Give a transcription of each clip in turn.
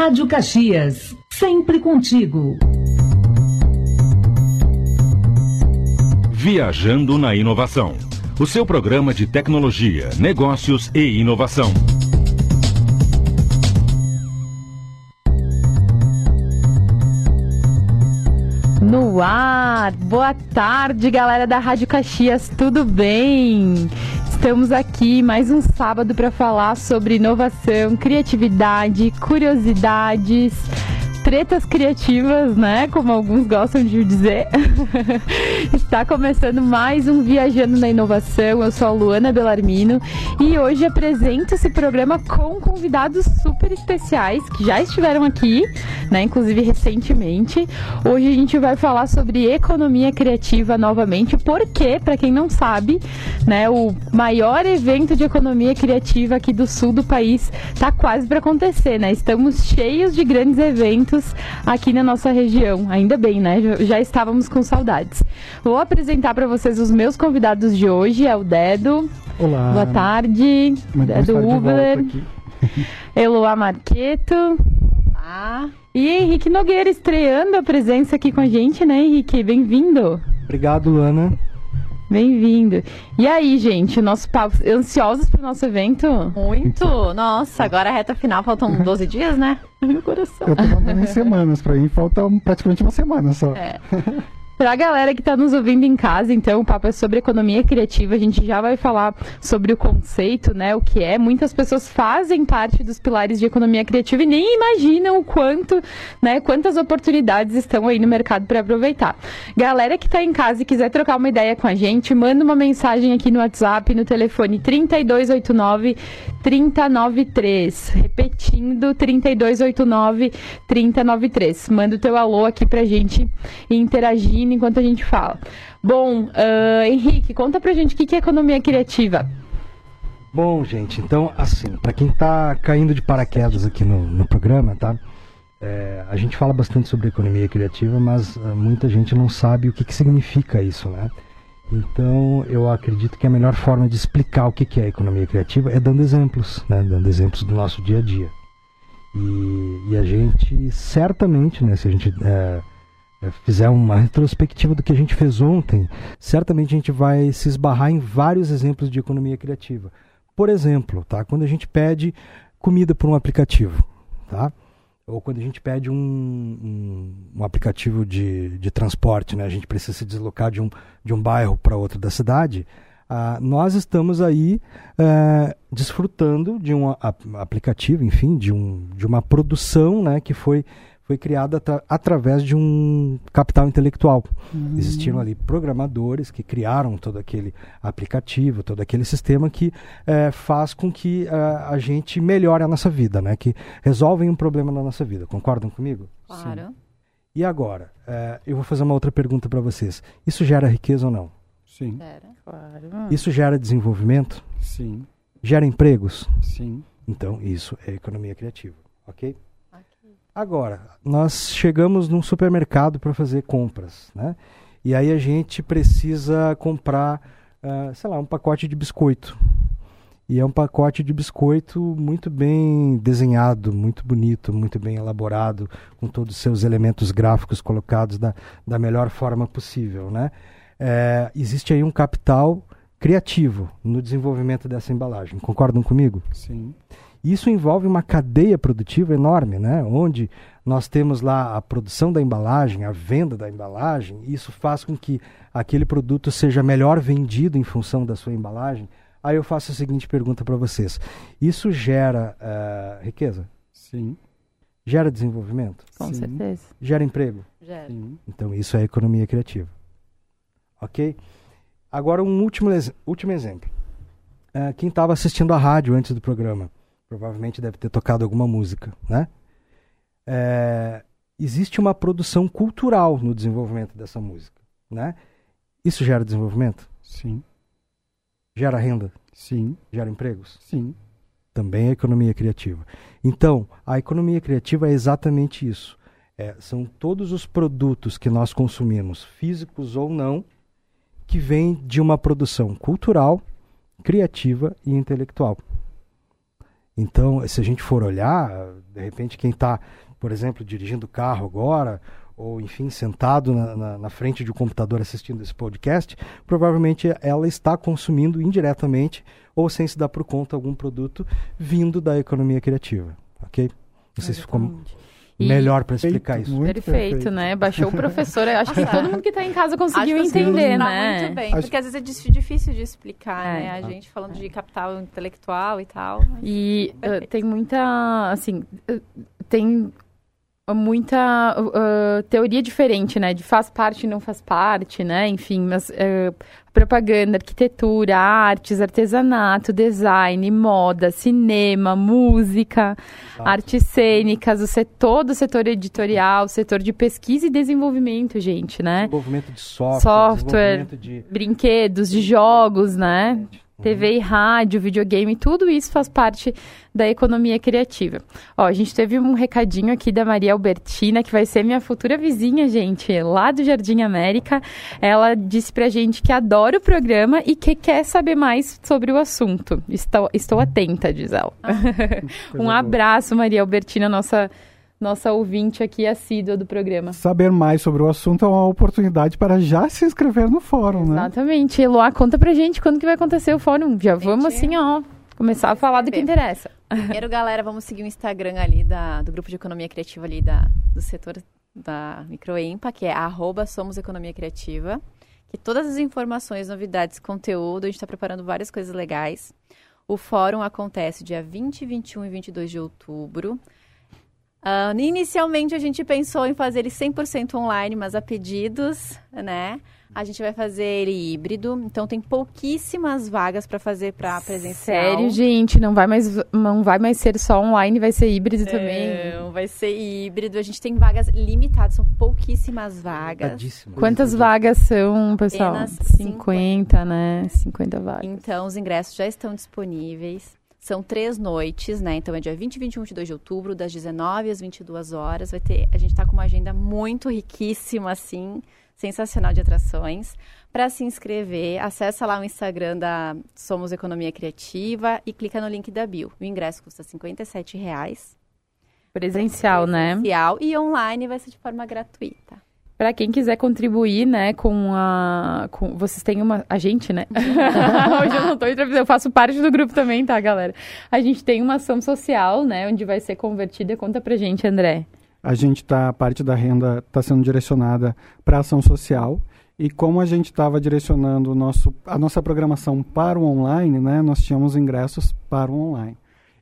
Rádio Caxias, sempre contigo. Viajando na Inovação. O seu programa de tecnologia, negócios e inovação. No ar! Boa tarde, galera da Rádio Caxias, tudo bem? Estamos aqui mais um sábado para falar sobre inovação, criatividade, curiosidades tretas criativas, né? Como alguns gostam de dizer. Está começando mais um Viajando na Inovação. Eu sou a Luana Belarmino e hoje apresento esse programa com convidados super especiais que já estiveram aqui, né? Inclusive recentemente. Hoje a gente vai falar sobre economia criativa novamente, porque, para quem não sabe, né, o maior evento de economia criativa aqui do sul do país está quase para acontecer, né? Estamos cheios de grandes eventos aqui na nossa região. Ainda bem, né? Já estávamos com saudades. Vou apresentar para vocês os meus convidados de hoje. É o Dedo. Olá. Boa tarde. Muito Dedo Ubler. Eloá Marqueto. Ah. E Henrique Nogueira estreando a presença aqui com a gente, né, Henrique? Bem-vindo. Obrigado, Luana. Bem-vindo. E aí, gente, nosso papo, ansiosos pro nosso evento? Muito. Nossa, agora a reta final, faltam 12 dias, né? Meu coração. Eu tô contando em semanas, pra mim falta praticamente uma semana só. É. Para a galera que está nos ouvindo em casa, então, o papo é sobre economia criativa. A gente já vai falar sobre o conceito, né? O que é. Muitas pessoas fazem parte dos pilares de economia criativa e nem imaginam o quanto, né? Quantas oportunidades estão aí no mercado para aproveitar. Galera que está em casa e quiser trocar uma ideia com a gente, manda uma mensagem aqui no WhatsApp, no telefone 3289 3093. Repetindo, 3289 3093. Manda o teu alô aqui pra gente interagir enquanto a gente fala. Bom, uh, Henrique, conta pra gente o que é economia criativa. Bom, gente, então, assim, para quem tá caindo de paraquedas aqui no, no programa, tá? É, a gente fala bastante sobre economia criativa, mas uh, muita gente não sabe o que, que significa isso, né? Então, eu acredito que a melhor forma de explicar o que, que é economia criativa é dando exemplos, né? Dando exemplos do nosso dia a dia. E, e a gente, certamente, né, se a gente é, fizer uma retrospectiva do que a gente fez ontem, certamente a gente vai se esbarrar em vários exemplos de economia criativa. Por exemplo, tá? quando a gente pede comida por um aplicativo, tá? ou quando a gente pede um, um, um aplicativo de, de transporte, né? a gente precisa se deslocar de um, de um bairro para outro da cidade, ah, nós estamos aí eh, desfrutando de um aplicativo, enfim, de, um, de uma produção né, que foi foi criada atra através de um capital intelectual. Uhum. Existiram ali programadores que criaram todo aquele aplicativo, todo aquele sistema que é, faz com que é, a gente melhore a nossa vida, né? que resolvem um problema na nossa vida. Concordam comigo? Claro. Sim. E agora, é, eu vou fazer uma outra pergunta para vocês. Isso gera riqueza ou não? Sim. Gera. Claro. Isso gera desenvolvimento? Sim. Gera empregos? Sim. Então, isso é economia criativa, ok? Agora, nós chegamos num supermercado para fazer compras, né? E aí a gente precisa comprar, uh, sei lá, um pacote de biscoito. E é um pacote de biscoito muito bem desenhado, muito bonito, muito bem elaborado, com todos os seus elementos gráficos colocados da, da melhor forma possível, né? É, existe aí um capital criativo no desenvolvimento dessa embalagem. Concordam comigo? Sim. Isso envolve uma cadeia produtiva enorme, né? onde nós temos lá a produção da embalagem, a venda da embalagem, isso faz com que aquele produto seja melhor vendido em função da sua embalagem. Aí eu faço a seguinte pergunta para vocês: isso gera uh, riqueza? Sim. Gera desenvolvimento? Com Sim. certeza. Gera emprego? Gera. Sim. Então isso é economia criativa. Ok? Agora um último, último exemplo. Uh, quem estava assistindo a rádio antes do programa provavelmente deve ter tocado alguma música, né? É, existe uma produção cultural no desenvolvimento dessa música, né? Isso gera desenvolvimento? Sim. Gera renda? Sim. Gera empregos? Sim. Também é economia criativa. Então, a economia criativa é exatamente isso. É, são todos os produtos que nós consumimos, físicos ou não, que vêm de uma produção cultural, criativa e intelectual. Então, se a gente for olhar, de repente quem está, por exemplo, dirigindo o carro agora, ou enfim, sentado na, na, na, frente de um computador assistindo esse podcast, provavelmente ela está consumindo indiretamente ou sem se dar por conta algum produto vindo da economia criativa, ok? Não sei se ficou melhor para explicar isso. Perfeito, perfeito, né? Baixou o professor. Acho que todo mundo que está em casa conseguiu entender, né? Muito bem, Acho... porque às vezes é difícil de explicar, é. né? A gente falando de capital intelectual e tal. E uh, tem muita, assim, uh, tem muita uh, teoria diferente, né? De faz parte e não faz parte, né? Enfim, mas uh, propaganda, arquitetura, artes, artesanato, design, moda, cinema, música, artes cênicas, o setor do setor editorial, o setor de pesquisa e desenvolvimento, gente, né? Desenvolvimento de software, software de... brinquedos, de jogos, né? TV e rádio, videogame, tudo isso faz parte da economia criativa. Ó, a gente teve um recadinho aqui da Maria Albertina, que vai ser minha futura vizinha, gente, lá do Jardim América. Ela disse pra gente que adora o programa e que quer saber mais sobre o assunto. Estou, estou atenta, diz ela. Ah, um abraço, Maria Albertina, nossa nossa ouvinte aqui assídua do programa. Saber mais sobre o assunto é uma oportunidade para já se inscrever no fórum, Exatamente. né? Exatamente. Eloá, conta pra gente quando que vai acontecer o fórum. Já vamos assim, ó, começar a falar do que interessa. Primeiro, galera, vamos seguir o Instagram ali da, do grupo de economia criativa ali da, do setor da Microempa, que é arroba Somos Economia Criativa. Que todas as informações, novidades, conteúdo, a gente está preparando várias coisas legais. O fórum acontece dia 20, 21 e 22 de outubro. Uh, inicialmente a gente pensou em fazer ele 100% online, mas a pedidos, né? A gente vai fazer ele híbrido, então tem pouquíssimas vagas para fazer para presencial. Sério, gente, não vai mais não vai mais ser só online, vai ser híbrido também. Não, vai ser híbrido. A gente tem vagas limitadas, são pouquíssimas vagas. Quantas vagas são, pessoal? Apenas 50, 50, né? 50 vagas. Então os ingressos já estão disponíveis. São três noites, né? Então é dia 20 e 21 22 de outubro, das 19 às 22 horas. Vai ter, a gente está com uma agenda muito riquíssima, assim, sensacional de atrações. Para se inscrever, acessa lá o Instagram da Somos Economia Criativa e clica no link da bio. O ingresso custa R$ reais. Presencial, né? Presencial e online vai ser de forma gratuita. Para quem quiser contribuir, né, com a. Com, vocês têm uma. A gente, né? Hoje eu não estou entrevistando, eu faço parte do grupo também, tá, galera? A gente tem uma ação social, né, onde vai ser convertida. Conta pra gente, André. A gente tá. Parte da renda está sendo direcionada para ação social. E como a gente estava direcionando nosso, a nossa programação para o online, né, nós tínhamos ingressos para o online.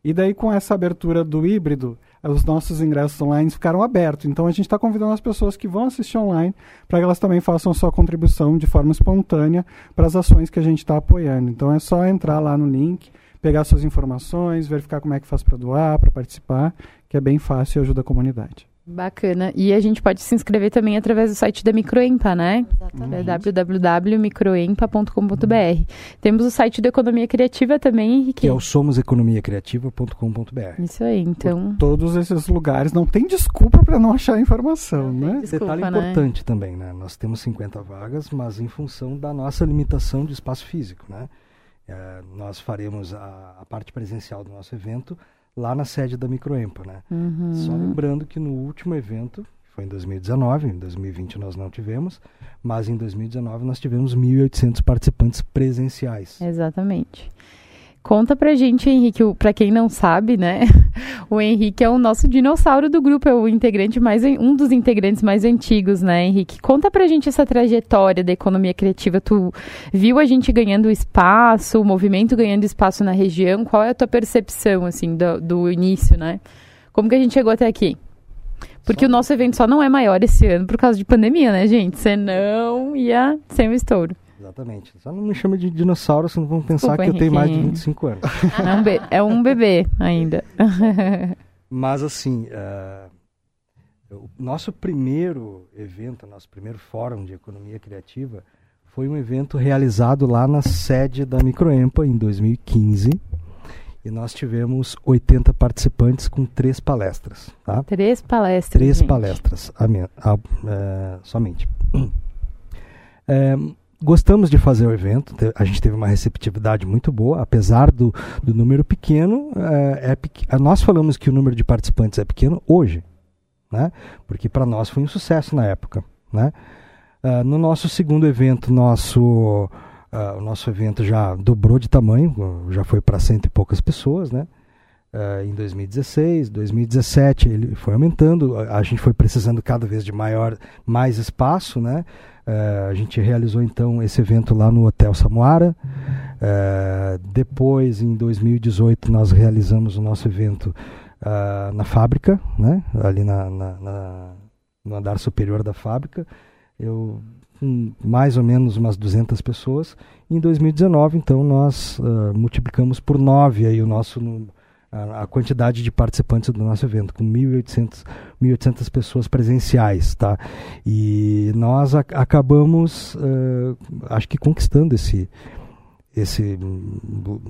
E daí, com essa abertura do híbrido, os nossos ingressos online ficaram abertos. Então a gente está convidando as pessoas que vão assistir online para que elas também façam sua contribuição de forma espontânea para as ações que a gente está apoiando. Então é só entrar lá no link, pegar suas informações, verificar como é que faz para doar, para participar, que é bem fácil e ajuda a comunidade. Bacana. E a gente pode se inscrever também através do site da Microempa, né? Exatamente. É www.microempa.com.br. Temos o site da Economia Criativa também, Henrique. Que é o somoseconomiacriativa.com.br. Isso aí, então. Por todos esses lugares não tem desculpa para não achar informação, não né? Desculpa, Detalhe né? importante também, né? Nós temos 50 vagas, mas em função da nossa limitação de espaço físico, né? É, nós faremos a, a parte presencial do nosso evento lá na sede da Microempa, né? Uhum. Só lembrando que no último evento, foi em 2019, em 2020 nós não tivemos, mas em 2019 nós tivemos 1.800 participantes presenciais. Exatamente. Conta pra gente, Henrique, pra quem não sabe, né? O Henrique é o nosso dinossauro do grupo, é o integrante mais um dos integrantes mais antigos, né, Henrique? Conta pra gente essa trajetória da economia criativa. Tu viu a gente ganhando espaço, o movimento ganhando espaço na região? Qual é a tua percepção, assim, do, do início, né? Como que a gente chegou até aqui? Porque só... o nosso evento só não é maior esse ano por causa de pandemia, né, gente? Senão ia ser um estouro. Exatamente. Só não me chame de dinossauro, senão vão pensar Desculpa, que eu tenho mais de 25 anos. É um, be é um bebê ainda. Mas assim, uh, o nosso primeiro evento, nosso primeiro fórum de economia criativa, foi um evento realizado lá na sede da Microempa em 2015. E nós tivemos 80 participantes com três palestras. Tá? Três palestras. Três gente. palestras a, a, a, uh, somente. É, gostamos de fazer o evento, a gente teve uma receptividade muito boa, apesar do, do número pequeno. É, é, nós falamos que o número de participantes é pequeno hoje, né? porque para nós foi um sucesso na época. Né? Uh, no nosso segundo evento, nosso, uh, o nosso evento já dobrou de tamanho, já foi para cento e poucas pessoas. Né? Uh, em 2016, 2017 ele foi aumentando, a, gente foi precisando cada vez de maior, mais espaço, né? Uh, a gente realizou então esse evento lá no Hotel Samuara. Uh, depois, em 2018, nós realizamos o nosso evento na fábrica, né? Ali na, na, na, no andar superior da fábrica. Eu com mais ou menos umas 200 pessoas. Em 2019, então, nós multiplicamos por 9 aí o nosso a, quantidade de participantes do nosso evento, com 1.800, 1.800 pessoas presenciais, tá? E nós a, acabamos, uh, acho que conquistando esse, esse um,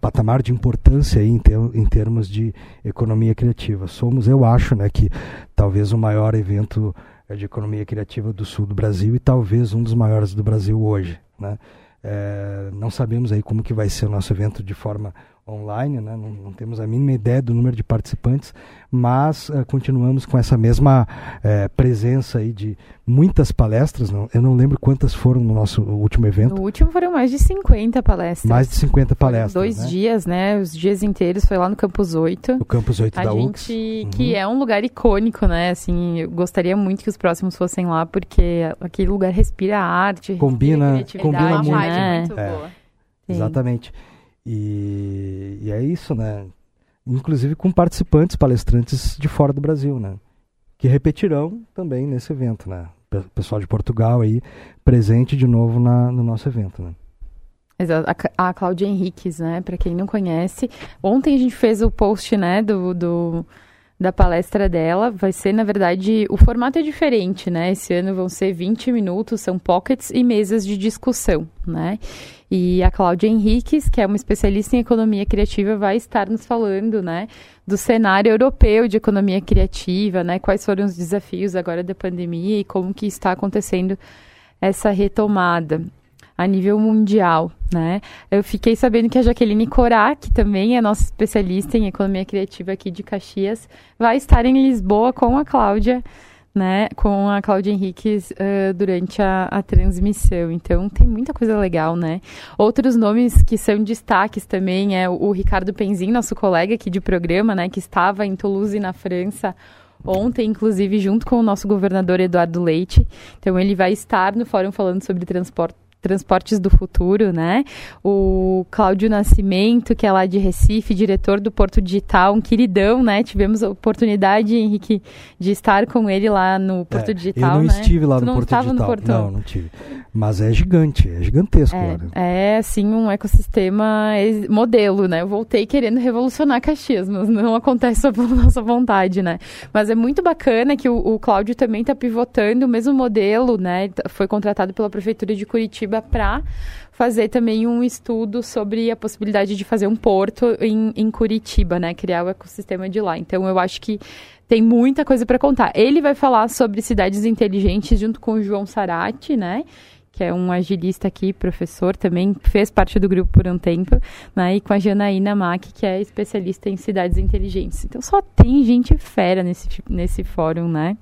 patamar de importância aí em, ter, em termos de economia criativa. Somos, eu acho, né, que talvez o maior evento eh, de economia criativa do sul do Brasil e talvez um dos maiores do Brasil hoje, né? É, não sabemos aí como que vai ser o nosso evento de forma online, né? não, não, temos a mínima ideia do número de participantes, mas uh, continuamos com essa mesma uh, presença aí de muitas palestras. Não, eu não lembro quantas foram no nosso último evento. No último foram mais de 50 palestras. Mais de 50 palestras. Foram dois né? dias, né? Os dias inteiros foi lá no Campus 8. No Campus 8 a da gente, UX. Uhum. Que é um lugar icônico, né? Assim, eu gostaria muito que os próximos fossem lá, porque aquele lugar respira arte. Combina, respira combina muito. Né? muito é, boa. Exatamente. E, e é isso, né? Inclusive com participantes, palestrantes de fora do Brasil, né? Que repetirão também nesse evento, né? Pessoal de Portugal aí presente de novo na, no nosso evento, né? Exato. A, a Cláudia Henriques, né? Para quem não conhece, ontem a gente fez o post, né? Do, do da palestra dela. Vai ser, na verdade, o formato é diferente, né? Esse ano vão ser 20 minutos, são pockets e mesas de discussão, né? E a Cláudia Henriques, que é uma especialista em economia criativa, vai estar nos falando, né, do cenário europeu de economia criativa, né? Quais foram os desafios agora da pandemia e como que está acontecendo essa retomada a nível mundial, né? Eu fiquei sabendo que a Jaqueline Corá, que também é nossa especialista em economia criativa aqui de Caxias, vai estar em Lisboa com a Cláudia, né? Com a Cláudia Henriques uh, durante a, a, transmissão. Então tem muita coisa legal, né? Outros nomes que são destaques também é o, o Ricardo Penzin, nosso colega aqui de programa, né? Que estava em Toulouse, na França, ontem, inclusive, junto com o nosso governador Eduardo Leite. Então, ele vai estar no fórum falando sobre transporte Transportes do Futuro, né? O Cláudio Nascimento, que é lá de Recife, diretor do Porto Digital, um queridão, né? Tivemos a oportunidade, Henrique, de estar com ele lá no Porto é, Digital, Eu não né? estive lá tu no não Porto estava Digital. No Porto? Não, não tive. Mas é gigante, é gigantesco é. Né? É, assim, um ecossistema modelo, né? Eu voltei querendo revolucionar Caxias, mas não acontece só pela nossa vontade, né? Mas é muito bacana que o, o Cláudio também está pivotando o mesmo modelo, né? Foi contratado pela Prefeitura de Curitiba para fazer também um estudo sobre a possibilidade de fazer um porto em, em Curitiba, né? Criar o ecossistema de lá. Então, eu acho que tem muita coisa para contar. Ele vai falar sobre cidades inteligentes junto com o João Sarati, né? Que é um agilista aqui, professor, também fez parte do grupo por um tempo, né? E com a Janaína Mack, que é especialista em cidades inteligentes. Então só tem gente fera nesse, nesse fórum, né?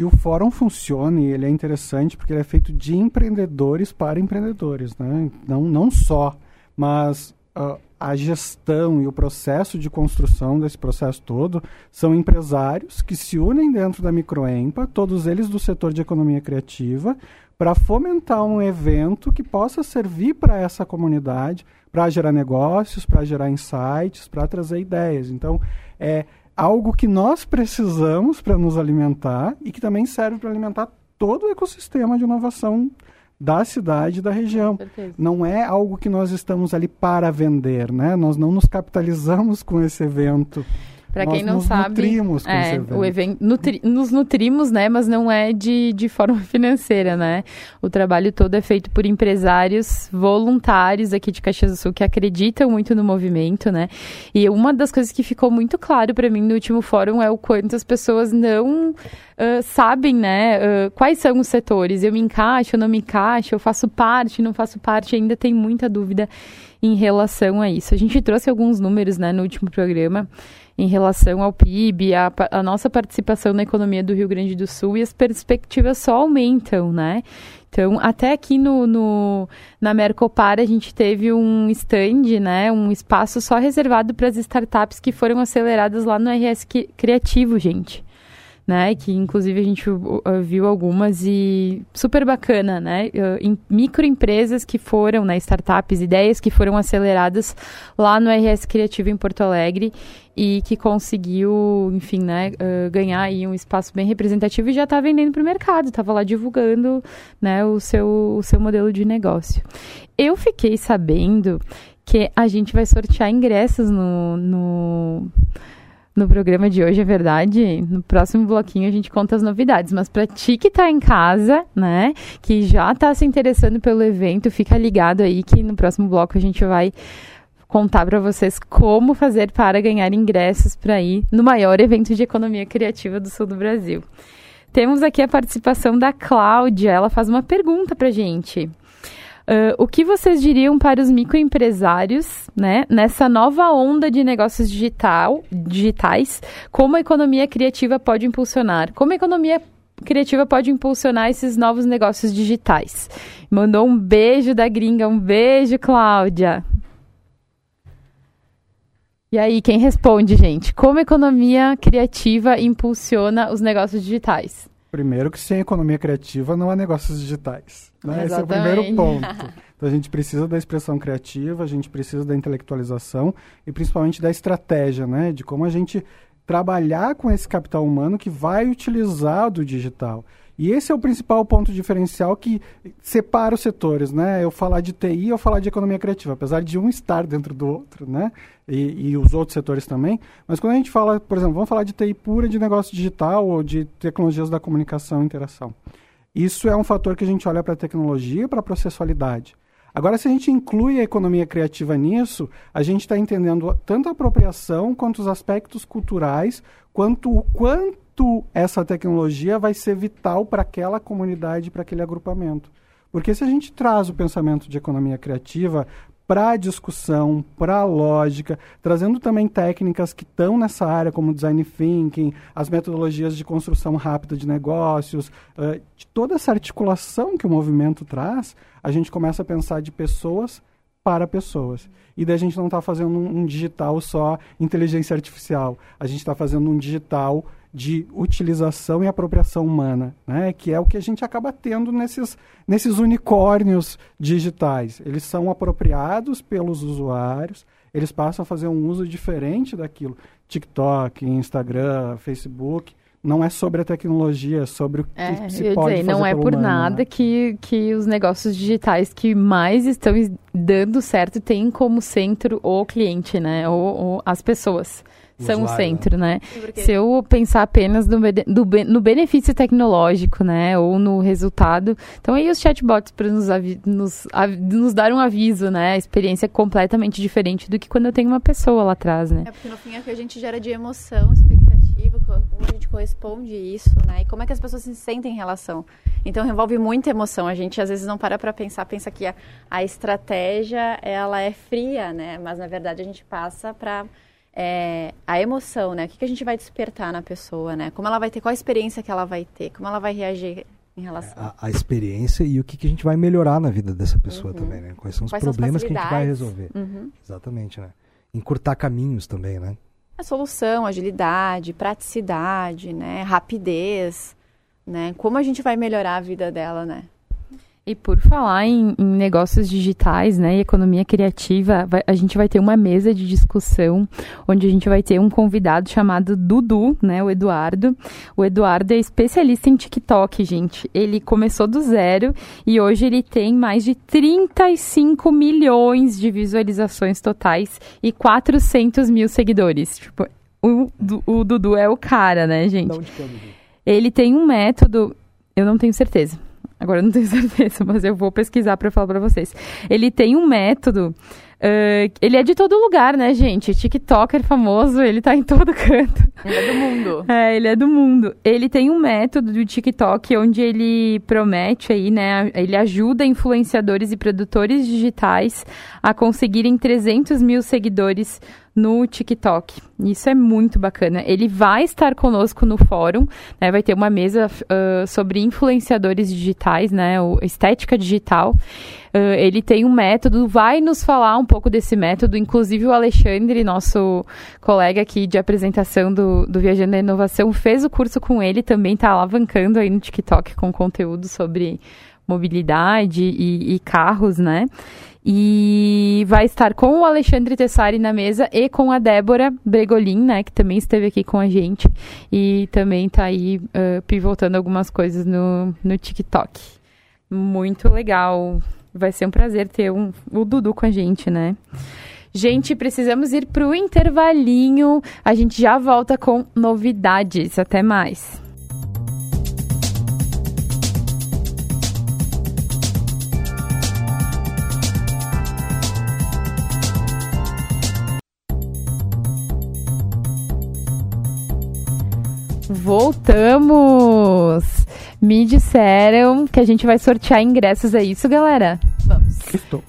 E o fórum funciona e ele é interessante porque ele é feito de empreendedores para empreendedores, né? Não, não só, mas uh, a gestão e o processo de construção desse processo todo são empresários que se unem dentro da Microempa, todos eles do setor de economia criativa, para fomentar um evento que possa servir para essa comunidade, para gerar negócios, para gerar insights, para trazer ideias. Então, é algo que nós precisamos para nos alimentar e que também serve para alimentar todo o ecossistema de inovação da cidade e da região. Não é algo que nós estamos ali para vender, né? Nós não nos capitalizamos com esse evento Para quem não nos sabe, nutrimos com é, o evento nutri, nos nutrimos, né? Mas não é de, de forma financeira, né? O trabalho todo é feito por empresários voluntários aqui de Caxias do Sul que acreditam muito no movimento, né? E uma das coisas que ficou muito claro para mim no último fórum é o quanto as pessoas não uh, sabem, né? Uh, quais são os setores? Eu me encaixo, eu não me encaixo? Eu faço parte, não faço parte? Ainda tem muita dúvida em relação a isso. A gente trouxe alguns números, né, no último programa em relação ao PIB, a, a, nossa participação na economia do Rio Grande do Sul e as perspectivas só aumentam, né? Então, até aqui no, no na Mercopar a gente teve um stand, né, um espaço só reservado para as startups que foram aceleradas lá no RS Criativo, gente né? Que inclusive a gente viu algumas e super bacana, né? Em microempresas que foram, né? Startups, ideias que foram aceleradas lá no RS Criativo em Porto Alegre e que conseguiu, enfim, né? Uh, ganhar aí um espaço bem representativo e já está vendendo para o mercado, estava lá divulgando, né? O seu, o seu modelo de negócio. Eu fiquei sabendo que a gente vai sortear ingressos no, no no programa de hoje, é verdade. No próximo bloquinho a gente conta as novidades. Mas para ti que tá em casa, né, que já tá se interessando pelo evento, fica ligado aí que no próximo bloco a gente vai contar para vocês como fazer para ganhar ingressos para ir no maior evento de economia criativa do sul do Brasil. Temos aqui a participação da Cláudia. Ela faz uma pergunta para gente. Uh, o que vocês diriam para os microempresários, né, nessa nova onda de negócios digital, digitais, como a economia criativa pode impulsionar? Como a economia criativa pode impulsionar esses novos negócios digitais? Mandou um beijo da gringa, um beijo, Cláudia. E aí, quem responde, gente? Como a economia criativa impulsiona os negócios digitais? Primeiro que sem economia criativa não há negócios digitais. Né? Esse é o primeiro ponto. Então a gente precisa da expressão criativa, a gente precisa da intelectualização e principalmente da estratégia, né? De como a gente trabalhar com esse capital humano que vai utilizar do digital. E esse é o principal ponto diferencial que separa os setores, né? Eu falar de TI, eu falar de economia criativa, apesar de um estar dentro do outro, né? E, e, os outros setores também. Mas quando a gente fala, por exemplo, vamos falar de TI pura de negócio digital ou de tecnologias da comunicação e interação. Isso é um fator que a gente olha para a tecnologia e para a processualidade. Agora, se a gente inclui a economia criativa nisso, a gente está entendendo tanto a apropriação quanto os aspectos culturais, quanto o quanto quanto essa tecnologia vai ser vital para aquela comunidade, para aquele agrupamento. Porque se a gente traz o pensamento de economia criativa para a discussão, para a lógica, trazendo também técnicas que estão nessa área, como design thinking, as metodologias de construção rápida de negócios, uh, de toda essa articulação que o movimento traz, a gente começa a pensar de pessoas para pessoas. E daí a gente não está fazendo um, um digital só inteligência artificial, a gente está fazendo um digital de utilização e apropriação humana, né? que é o que a gente acaba tendo nesses, nesses unicórnios digitais. Eles são apropriados pelos usuários, eles passam a fazer um uso diferente daquilo. TikTok, Instagram, Facebook, não é sobre a tecnologia, é sobre o que é, se pode dizer, fazer Não é por humano, nada né? que, que os negócios digitais que mais estão dando certo têm como centro o cliente, né? Ou, ou as pessoas são usuário, o centro, né? Porque... Se eu pensar apenas no, do, no benefício tecnológico, né? Ou no resultado. Então, aí os chatbots para nos, nos, nos, dar um aviso, né? A experiência é completamente diferente do que quando eu tenho uma pessoa lá atrás, né? É porque no fim é que a gente gera de emoção, expectativa, como a gente corresponde isso, né? E como é que as pessoas se sentem em relação. Então, envolve muita emoção. A gente às vezes não para para pensar, pensa que a, a estratégia ela é fria, né? Mas na verdade a gente passa para é, a emoção, né? O que, que a gente vai despertar na pessoa, né? Como ela vai ter, qual a experiência que ela vai ter, como ela vai reagir em relação. A, a experiência e o que, que a gente vai melhorar na vida dessa pessoa Uhum. também, né? Quais são os Quais são as problemas que a gente vai resolver. Uhum. Exatamente, né? Encurtar caminhos também, né? A solução, agilidade, praticidade, né? Rapidez, né? Como a gente vai melhorar a vida dela, né? E por falar em, em, negócios digitais, né, e economia criativa, vai, a gente vai ter uma mesa de discussão onde a gente vai ter um convidado chamado Dudu, né, o Eduardo. O Eduardo é especialista em TikTok, gente. Ele começou do zero e hoje ele tem mais de 35 milhões de visualizações totais e 400 mil seguidores. Tipo, o, o Dudu é o cara, né, gente? É? Ele tem um método, eu não tenho certeza. Agora eu não tenho certeza, mas eu vou pesquisar para falar para vocês. Ele tem um método, eh, ele é de todo lugar, né, gente? TikToker famoso, ele tá em todo canto. Ele é do mundo. É, ele é do mundo. Ele tem um método do TikTok onde ele promete aí, né? Ele ajuda influenciadores e produtores digitais a conseguirem 300 mil seguidores no TikTok. Isso é muito bacana. Ele vai estar conosco no fórum, né? Vai ter uma mesa ah, sobre influenciadores digitais, né? O estética digital. Ah, ele tem um método, vai nos falar um pouco desse método. Inclusive o Alexandre, nosso colega aqui de apresentação do, do Viajando da Inovação, fez o curso com ele, também está alavancando aí no TikTok com conteúdo sobre mobilidade e, e carros, né? E vai estar com o Alexandre Tessari na mesa e com a Débora Bregolin, né? Que também esteve aqui com a gente e também está aí ah, pivotando algumas coisas no, no TikTok. Muito legal. Vai ser um prazer ter um, o Dudu com a gente, né? Gente, precisamos ir para o intervalinho. A gente já volta com novidades. Até mais. Voltamos! Me disseram que a gente vai sortear ingressos, é isso, galera? Vamos. Estou.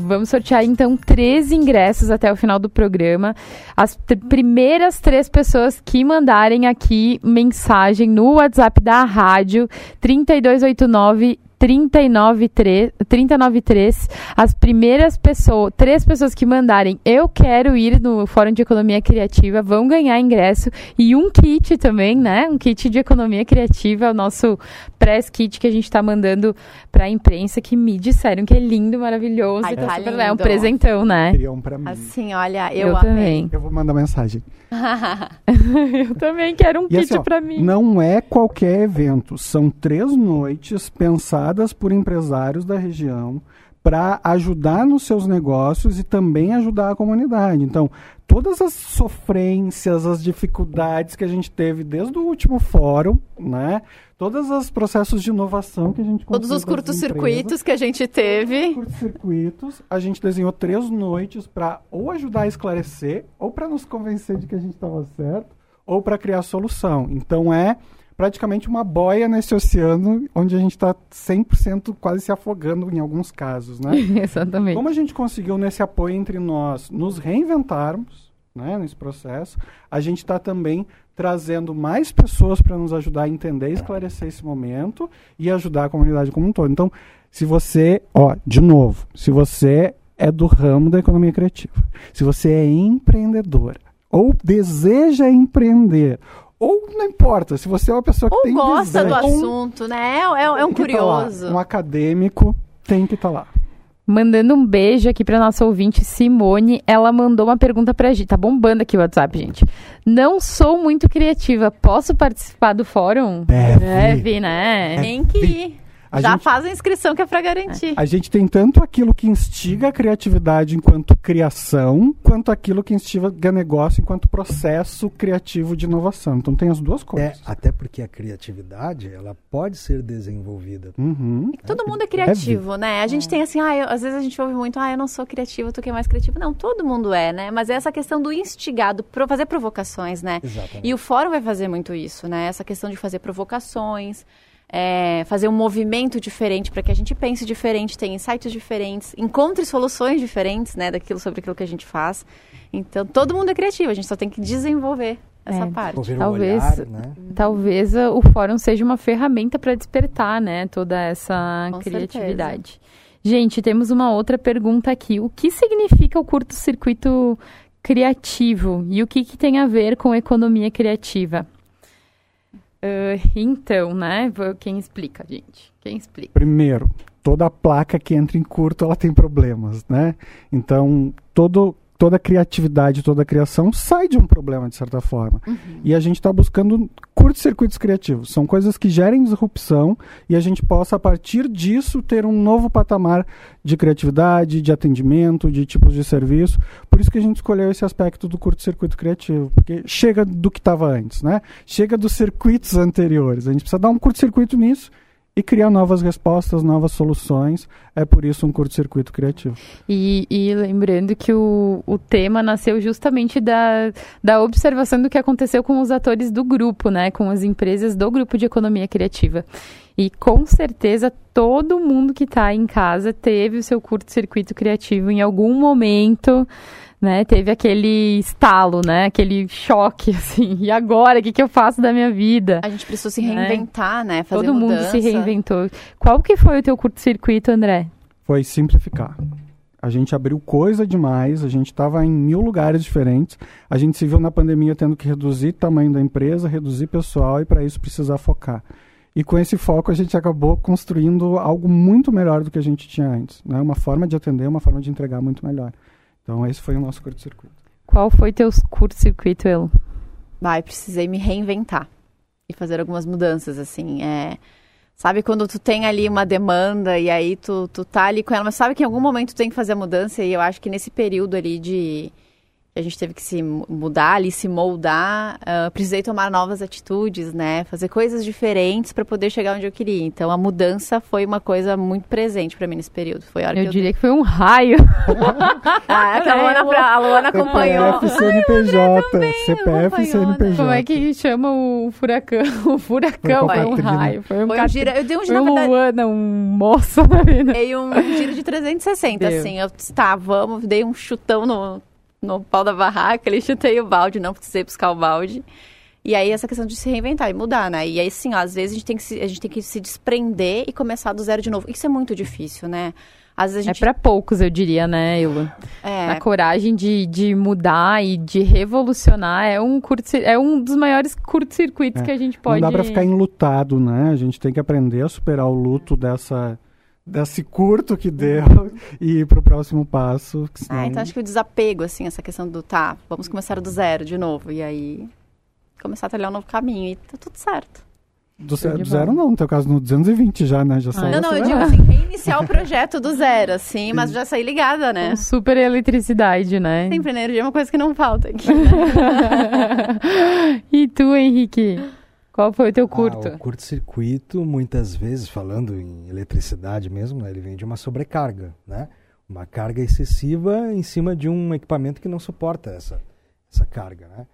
Vamos sortear então três ingressos até o final do programa. As tr- primeiras três pessoas que mandarem aqui mensagem no WhatsApp da rádio 3289 393, 393, as primeiras pessoas, três pessoas que mandarem eu quero ir no Fórum de Economia Criativa vão ganhar ingresso e um kit também, né? Um kit de economia criativa, o nosso press kit que a gente está mandando para a imprensa que me disseram que é lindo, maravilhoso, Ai, tá tá super- é um lindo. presentão, né? Queriam pra mim. Assim, olha, eu, Eu, amei. também. Eu vou mandar mensagem. eu também quero um E kit assim, para mim. Não é qualquer evento, são três noites pensadas por empresários da região para ajudar nos seus negócios e também ajudar a comunidade. Então, todas as sofrências, as dificuldades que a gente teve desde o último fórum, né? Todos os processos de inovação que a gente Todos os curtos-circuitos que a gente teve. curtos-circuitos, a gente desenhou três noites para ou ajudar a esclarecer, ou para nos convencer de que a gente estava certo, ou para criar solução. Então é praticamente uma boia nesse oceano onde a gente está 100% quase se afogando em alguns casos, né? Exatamente. Como a gente conseguiu nesse apoio entre nós nos reinventarmos, né, nesse processo, a gente está também trazendo mais pessoas para nos ajudar a entender e esclarecer esse momento e ajudar a comunidade como um todo. Então, se você, ó, de novo, se você é do ramo da economia criativa, se você é empreendedora ou deseja empreender, ou não importa, se você é uma pessoa que Ou tem gosta do visão, assunto, né? É, é- é um que tá curioso. um acadêmico tem que estar lá. Mandando um beijo aqui pra nossa ouvinte Simone. Ela mandou uma pergunta pra gente. Tá bombando aqui o WhatsApp, gente. Não sou muito criativa. Posso participar do fórum? Deve. Deve, né? Tem que ir. A Já gente- faz a inscrição que é pra garantir. A gente tem tanto aquilo que instiga a criatividade enquanto criação, quanto aquilo que instiga negócio enquanto processo criativo de inovação. Então tem as duas É, coisas. até porque a criatividade ela pode ser desenvolvida. Uhum. Todo mundo é criativo, né? A gente tem assim, ah, eu- às vezes a gente ouve muito, ah, eu não sou criativo, tu que é mais criativo. Não, todo mundo é, né? Mas é essa questão do instigado, pro, fazer provocações, né? Exatamente. E o fórum vai fazer muito isso, né? Essa questão de fazer provocações, é, fazer um movimento diferente para que a gente pense diferente, tenha insights diferentes, encontre soluções diferentes, né, daquilo sobre aquilo que a gente faz. Então, todo mundo é criativo, a gente só tem que desenvolver essa É. parte. Talvez- o olhar, né? Talvez o fórum seja uma ferramenta para despertar, né, toda essa Com criatividade. Gente, temos uma outra pergunta aqui. O que significa o curto-circuito criativo e o que, que tem a ver com economia criativa? Ah, então, né? Quem explica, gente? Quem explica? Primeiro, toda placa que entra em curto ela tem problemas, né? Então todo toda criatividade, toda criação sai de um problema de certa forma. E a gente está buscando curtos-circuitos criativos. São coisas que gerem disrupção e a gente possa, a partir disso, ter um novo patamar de criatividade, de atendimento, de tipos de serviço. Por isso que a gente escolheu esse aspecto do curto-circuito criativo, porque chega do que estava antes, né? Chega dos circuitos anteriores. A gente precisa dar um curto-circuito nisso e criar novas respostas, novas soluções. É por isso um curto-circuito criativo. E, e, lembrando que o, o tema nasceu justamente da, da observação do que aconteceu com os atores do grupo, né? Com as empresas do grupo de economia criativa. E com certeza todo mundo que está em casa teve o seu curto-circuito criativo em algum momento né? Teve aquele estalo, né? Aquele choque, assim. E agora, o que, que eu faço da minha vida? A gente precisou se né? reinventar, né? né? Fazer Todo mundo se reinventou. Qual que foi o teu curto-circuito, André? Foi simplificar. A gente abriu coisa demais, a gente estava em mil lugares diferentes. A gente se viu na pandemia tendo que reduzir o tamanho da empresa, reduzir pessoal e para isso precisar focar. E com esse foco a gente acabou construindo algo muito melhor do que a gente tinha antes. Né? Uma forma de atender, uma forma de entregar muito melhor. Então esse foi o nosso curto-circuito. Qual foi teu curto-circuito, El? Vai, precisei me reinventar e fazer algumas mudanças, assim, é... Sabe quando tu tem ali uma demanda e aí tu, tu tá ali com ela, mas sabe que em algum momento tu tem que fazer a mudança e eu acho que nesse período ali de a gente teve que se mudar ali, se moldar, uh, precisei tomar novas atitudes, né? Fazer coisas diferentes para poder chegar onde eu queria. Então a mudança foi uma coisa muito presente para mim nesse período. Foi a hora eu que diria eu... que foi um raio. ah, que a Luana, a Luana acompanhou. CPF, CNPJ, CPF, CNPJ. Como é que chama o furacão? O furacão foi um raio. Foi um, foi um giro, eu dei um giro, foi na Luana, um moço na vida. Dei um giro de 360, Deu. assim. Eu, tá, vamos, dei um chutão no no pau da barraca, ele chutei o balde, não precisei buscar o balde. E aí essa questão de se reinventar e mudar, né? E aí sim, ó, às vezes a gente tem que se, a gente tem que se desprender e começar do zero de novo. Isso é muito difícil, né? Às vezes a é gente... É para poucos, eu diria, né, Ilu? É. A coragem de, de mudar e de revolucionar é um, curto, é um dos maiores curtos-circuitos é. que a gente pode... Não dá para ficar enlutado, né? A gente tem que aprender a superar o luto dessa desse curto que deu e ir pro próximo passo. Senão... Ah, então acho que o desapego, assim, essa questão do tá, vamos começar do zero de novo. E aí começar a trilhar um novo caminho e tá tudo certo. Do, zero, do zero não, no teu caso no 220 já, né? Já ah, não, não, eu digo assim, reiniciar o projeto do zero, assim, mas já sair ligada, né? Com super eletricidade, né? Sempre energia é uma coisa que não falta aqui. Né? e tu, Henrique? Qual foi o teu curto? Ah, o curto-circuito, muitas vezes, falando em eletricidade mesmo, né, ele vem de uma sobrecarga, né? Uma carga excessiva em cima de um equipamento que não suporta essa, essa carga, né?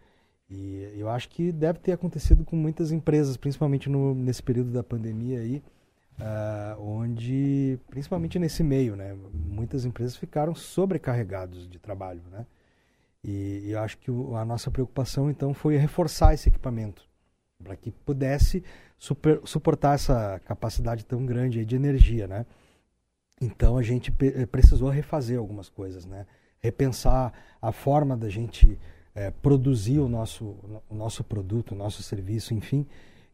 E eu acho que deve ter acontecido com muitas empresas, principalmente no, nesse período da pandemia aí, uh, onde, principalmente nesse meio, né? Muitas empresas ficaram sobrecarregados de trabalho, né? E, e eu acho que o, a nossa preocupação, então, foi reforçar esse equipamento para que pudesse super, suportar essa capacidade tão grande de energia, né? Então a gente eh, precisou refazer algumas coisas, né? Repensar a forma da gente é, produzir o nosso, o nosso produto, o nosso serviço, enfim.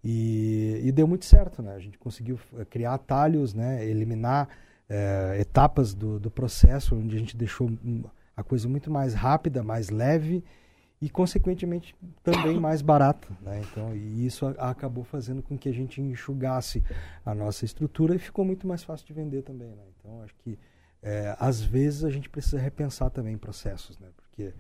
E, e, deu muito certo, né? A gente conseguiu eh, criar atalhos, né? Eliminar é, etapas do, do processo, onde a gente deixou a coisa muito mais rápida, mais leve e consequentemente também mais barata, né? Então, e isso acabou fazendo com que a gente enxugasse a nossa estrutura e ficou muito mais fácil de vender também, né? Então, acho que é, às vezes a gente precisa repensar também processos, né? Porque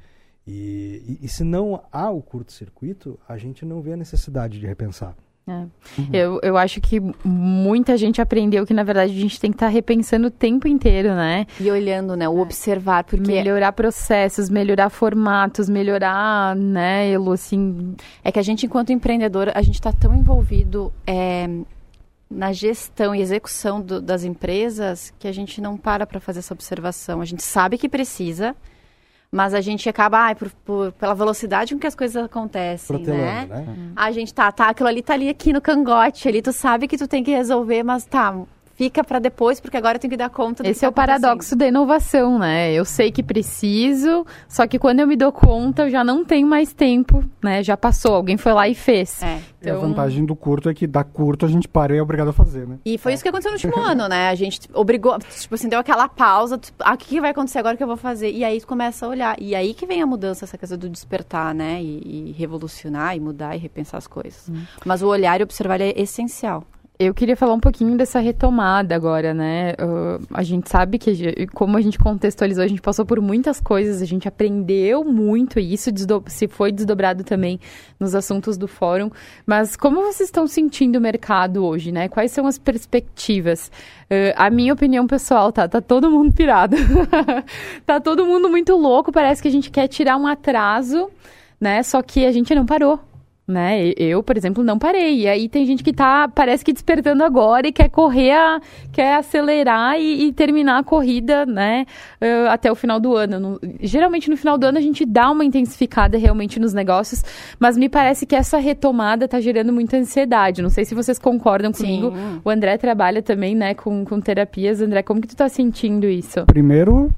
e, e, e se não há o curto-circuito, a gente não vê a necessidade de repensar. É. Uhum. Eu, eu acho que muita gente aprendeu que, na verdade, a gente tem que estar tá repensando o tempo inteiro, né? E olhando, né? O é. observar, porque... Melhorar processos, melhorar formatos, melhorar, né, Elo, assim... É que a gente, enquanto empreendedor, a gente está tão envolvido é, na gestão e execução do, das empresas que a gente não para para fazer essa observação. A gente sabe que precisa, mas a gente acaba, ai, por, por, pela velocidade com que as coisas acontecem, né? né? A gente tá, tá, aquilo ali tá ali aqui no cangote, ali tu sabe que tu tem que resolver, mas tá, fica para depois, porque agora eu tenho que dar conta do Esse que é tá o paradoxo da inovação, né? Eu sei que preciso, só que quando eu me dou conta, eu já não tenho mais tempo, né? Já passou, alguém foi lá e fez. É. E a vantagem do curto é que dá curto a gente para e é obrigado a fazer, né? E foi isso que aconteceu no último ano, né? A gente obrigou, tipo assim, deu aquela pausa. tu- Ah, o que, vai acontecer agora que eu vou fazer? E aí tu começa a olhar. E aí que vem a mudança, essa coisa do despertar, né? E, e revolucionar, e mudar, e repensar as coisas. Mas o olhar e observar ele é essencial. Eu queria falar um pouquinho dessa retomada agora, né? Uh, a gente sabe que, como a gente contextualizou, a gente passou por muitas coisas, a gente aprendeu muito e isso se foi desdobrado também nos assuntos do fórum. Mas como vocês estão sentindo o mercado hoje, né? Quais são as perspectivas? Uh, a minha opinião pessoal, tá? Tá todo mundo pirado. tá todo mundo muito louco, parece que a gente quer tirar um atraso, né? Só que a gente não parou né? Eu, por exemplo, não parei. E aí tem gente que tá, parece que despertando agora e quer correr, a- quer acelerar e, e terminar a corrida, né? eh, até o final do ano. No- geralmente no final do ano a gente dá uma intensificada realmente nos negócios, mas me parece que essa retomada tá gerando muita ansiedade. Não sei se vocês concordam comigo. Sim. O André trabalha também, né, com, com terapias. André, como que tu tá sentindo isso? Primeiro,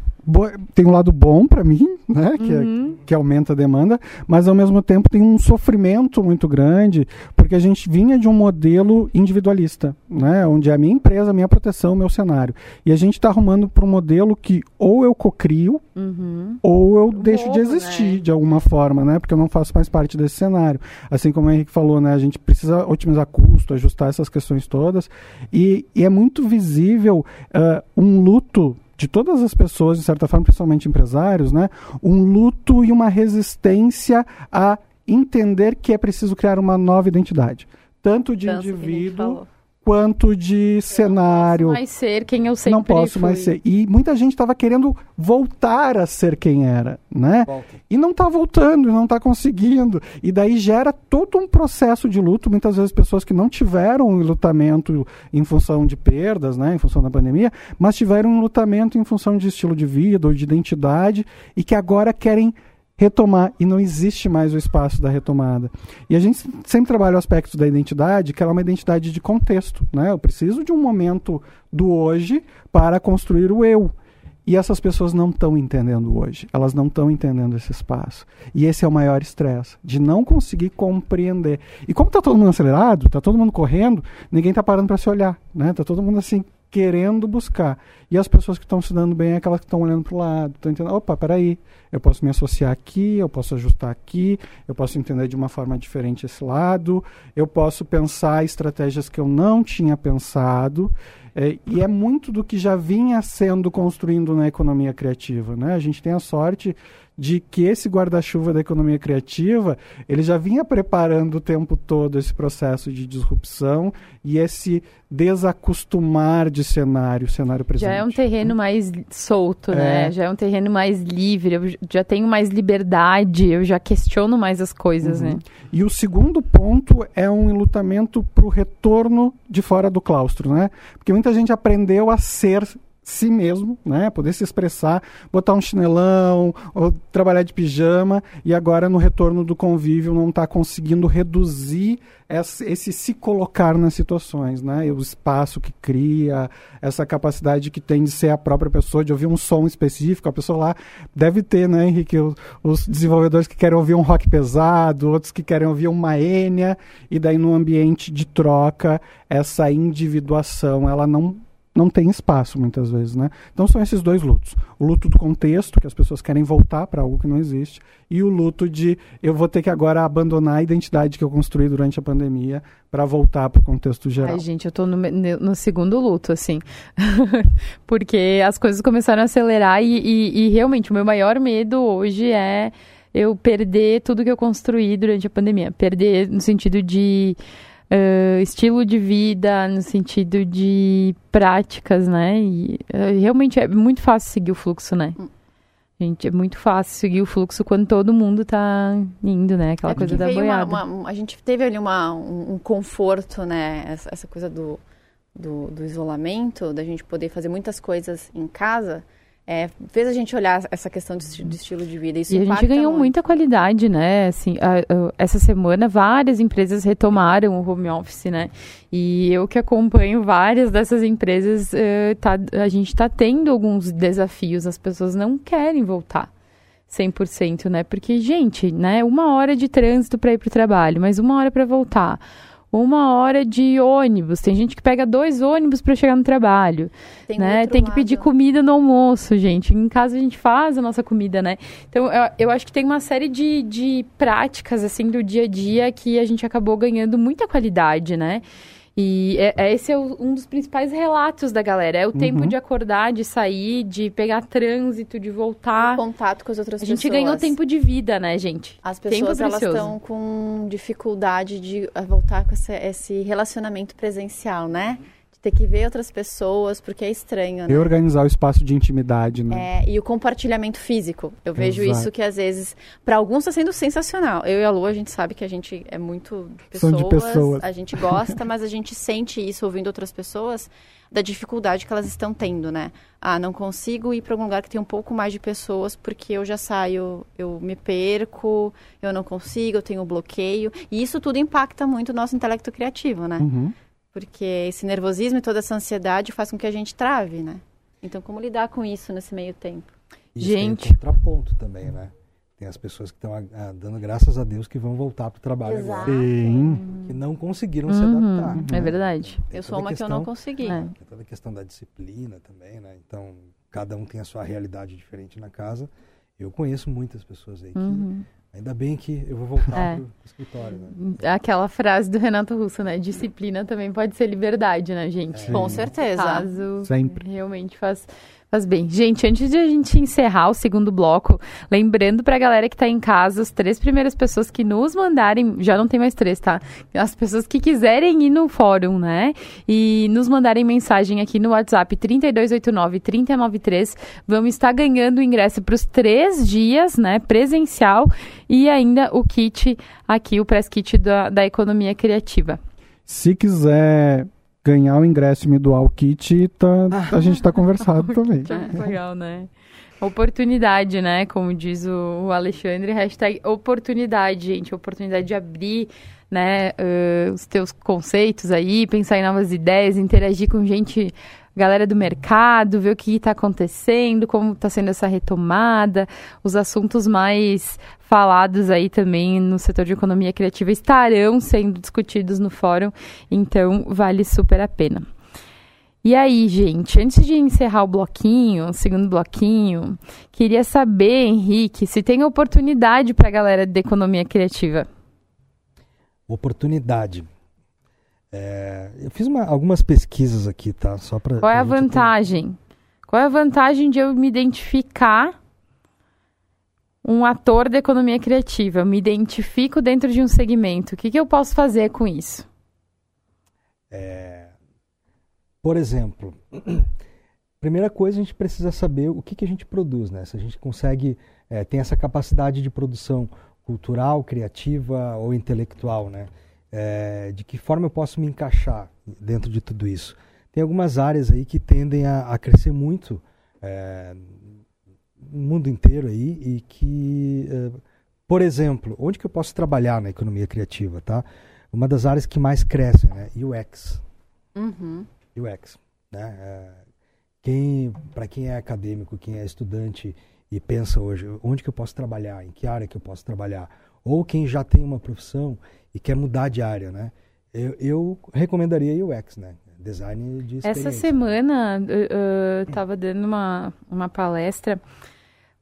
tem um lado bom para mim, né? Que, é- que aumenta a demanda, mas ao mesmo tempo tem um sofrimento muito grande, porque a gente vinha de um modelo individualista, né? Onde é a minha empresa, a minha proteção, o meu cenário. E a gente está arrumando para um modelo que ou eu cocrio, Uhum. ou eu deixo de existir né? de alguma forma, né? Porque eu não faço mais parte desse cenário. Assim como o Henrique falou, né? A gente precisa otimizar custo, ajustar essas questões todas. E, e é muito visível ah, um luto de todas as pessoas, de certa forma, principalmente empresários, né? Um luto e uma resistência a entender que é preciso criar uma nova identidade. Tanto de gente indivíduo. Quanto de cenário Não posso mais ser quem eu sempre não posso mais fui. ser. E muita gente estava querendo voltar a ser quem era, né? E não está voltando, e não está conseguindo. E daí gera todo um processo de luto. Muitas vezes pessoas que não tiveram um lutamento em função de perdas, né? Em função da pandemia, mas tiveram um lutamento em função de estilo de vida ou de identidade e que agora querem retomar e não existe mais o espaço da retomada. E a gente sempre trabalha o aspecto da identidade, que ela é uma identidade de contexto, né? Eu preciso de um momento do hoje para construir o eu. E essas pessoas não estão entendendo hoje, elas não estão entendendo esse espaço. E esse é o maior estresse, de não conseguir compreender. E como está todo mundo acelerado, está todo mundo correndo, ninguém está parando para se olhar, né? Tá todo mundo assim querendo buscar. E as pessoas que estão se dando bem é aquelas que estão olhando para o lado, estão entendendo, opa, peraí, eu posso me associar aqui, eu posso ajustar aqui, eu posso entender de uma forma diferente esse lado, eu posso pensar estratégias que eu não tinha pensado. É, e é muito do que já vinha sendo construindo na economia criativa. Né? A gente tem a sorte de que esse guarda-chuva da economia criativa ele já vinha preparando o tempo todo esse processo de disrupção e esse desacostumar de cenário, cenário presente. Já é um terreno mais solto, né? É. Já é um terreno mais livre, eu já tenho mais liberdade, eu já questiono mais as coisas, Uhum. né? E o segundo ponto é um enlutamento para o retorno de fora do claustro, né? Porque muita gente aprendeu a ser si mesmo, né? Poder se expressar, botar um chinelão, ou trabalhar de pijama, e agora no retorno do convívio não está conseguindo reduzir esse, se colocar nas situações, né? O espaço que cria, essa capacidade que tem de ser a própria pessoa, de ouvir um som específico, a pessoa lá deve ter, né, Henrique, os, desenvolvedores que querem ouvir um rock pesado, outros que querem ouvir uma Enya, e daí no ambiente de troca, essa individuação, ela não não tem espaço muitas vezes, né? Então são esses dois lutos. O luto do contexto, que as pessoas querem voltar para algo que não existe, e o luto de eu vou ter que agora abandonar a identidade que eu construí durante a pandemia para voltar para o contexto geral. Ai, gente, eu tô no, no segundo luto, assim. Porque as coisas começaram a acelerar e, e- e realmente o meu maior medo hoje é eu perder tudo que eu construí durante a pandemia. Perder no sentido de eh, estilo de vida, no sentido de práticas, né? E eh, realmente é muito fácil seguir o fluxo, né? Gente, é muito fácil seguir o fluxo quando todo mundo tá indo, né? Aquela É coisa da veio uma- boiada. uma- a gente teve ali uma, um, um conforto, né? Essa, essa coisa do, do, do isolamento, da gente poder fazer muitas coisas em casa. É, fez a gente olhar essa questão de, de estilo de vida. Isso e a gente ganhou muito. muita qualidade, né? Assim, a- a- essa semana várias empresas retomaram o home office, né? E eu que acompanho várias dessas empresas, eh, tá- a gente está tendo alguns desafios. As pessoas não querem voltar 100%, né? Porque, gente, né? Uma hora de trânsito para ir para o trabalho, mas uma hora para voltar. Uma hora de ônibus. Tem gente que pega dois ônibus para chegar no trabalho Tem, né? Tem que pedir comida no almoço, gente. Em casa a gente faz a nossa comida, né? Então, eu, eu acho que tem uma série de, de práticas, assim, do dia a dia que a gente acabou ganhando muita qualidade, né? E é, é- esse é o- um dos principais relatos da galera. É o tempo Uhum. de acordar, de sair, de pegar trânsito, de voltar. contato com as outras A gente pessoas. ganhou tempo de vida, né, gente? As Tempo pessoas elas estão com dificuldade de eh, voltar com esse, esse relacionamento presencial, né? Ter que ver outras pessoas, porque é estranho, né? Reorganizar o espaço de intimidade, né? É, e o compartilhamento físico. Eu vejo Exato. isso que às vezes, para alguns está sendo sensacional. Eu e a Lu, a gente sabe que a gente é muito pessoas, de pessoas. a gente gosta, mas a gente sente isso ouvindo outras pessoas da dificuldade que elas estão tendo, né? Ah, não consigo ir para algum lugar que tem um pouco mais de pessoas porque eu já saio, eu me perco, eu não consigo, eu tenho bloqueio. E isso tudo impacta muito o nosso intelecto criativo, né? Uhum. Porque esse nervosismo e toda essa ansiedade faz com que a gente trave, né? Então, como lidar com isso nesse meio tempo? Isso Gente. tem um contraponto também, né? Tem as pessoas que estão ah, dando graças a Deus que vão voltar para o trabalho Exato. agora, Sim. que não conseguiram se Uhum, adaptar. é verdade. Tem Eu sou uma que eu não questão- consegui. É. Tem toda a questão da disciplina também, né? Então, cada um tem a sua realidade diferente na casa. Eu conheço muitas pessoas aí que Uhum. Ainda bem que eu vou voltar É. pro escritório, né? Aquela frase do Renato Russo, né? Disciplina também pode ser liberdade, né, gente? Com certeza. Caso Sempre. realmente faz, faz bem. Gente, antes de a gente encerrar o segundo bloco, lembrando pra galera que tá em casa, as três primeiras pessoas que nos mandarem, já não tem mais três, tá? As pessoas que quiserem ir no fórum, né? E nos mandarem mensagem aqui no WhatsApp 3289-393, vamos estar ganhando o ingresso pros três dias, né? Presencial e ainda o kit aqui, o press kit da, da economia criativa. Se quiser ganhar o ingresso e me doar o kit, tá, a gente tá conversado também. Legal, né? Oportunidade, né? Como diz o, Alexandre, hashtag oportunidade, gente. Oportunidade de abrir, né, ãh, os teus conceitos aí, pensar em novas ideias, interagir com gente, galera do mercado, ver o que está acontecendo, como está sendo essa retomada, os assuntos mais falados aí também no setor de economia criativa estarão sendo discutidos no fórum, então vale super a pena. E aí, gente, antes de encerrar o bloquinho, o segundo bloquinho, queria saber, Henrique, se tem oportunidade para a galera da economia criativa. Oportunidade. É, eu fiz uma- algumas pesquisas aqui, tá? Só para Qual é a vantagem? Qual é a vantagem de eu me identificar um ator da economia criativa? Eu me identifico dentro de um segmento. O que, que eu posso fazer com isso? É, por exemplo, primeira coisa a gente precisa saber o que, que a gente produz, né? Se a gente consegue é, tem essa capacidade de produção cultural, criativa ou intelectual, né? É, de que forma eu posso me encaixar dentro de tudo isso? Tem algumas áreas aí que tendem a, a crescer muito é, no mundo inteiro aí e que, é, por exemplo, onde que eu posso trabalhar na economia criativa, tá? Uma das áreas que mais crescem, né? UX. Uhum. UX, né? É, quem, para quem é acadêmico, quem é estudante e pensa hoje, onde que eu posso trabalhar, em que área que eu posso trabalhar, ou quem já tem uma profissão e quer mudar de área, né? Eu, eu recomendaria UX, né? Design de experiência. Essa semana eu estava dando uma, uma palestra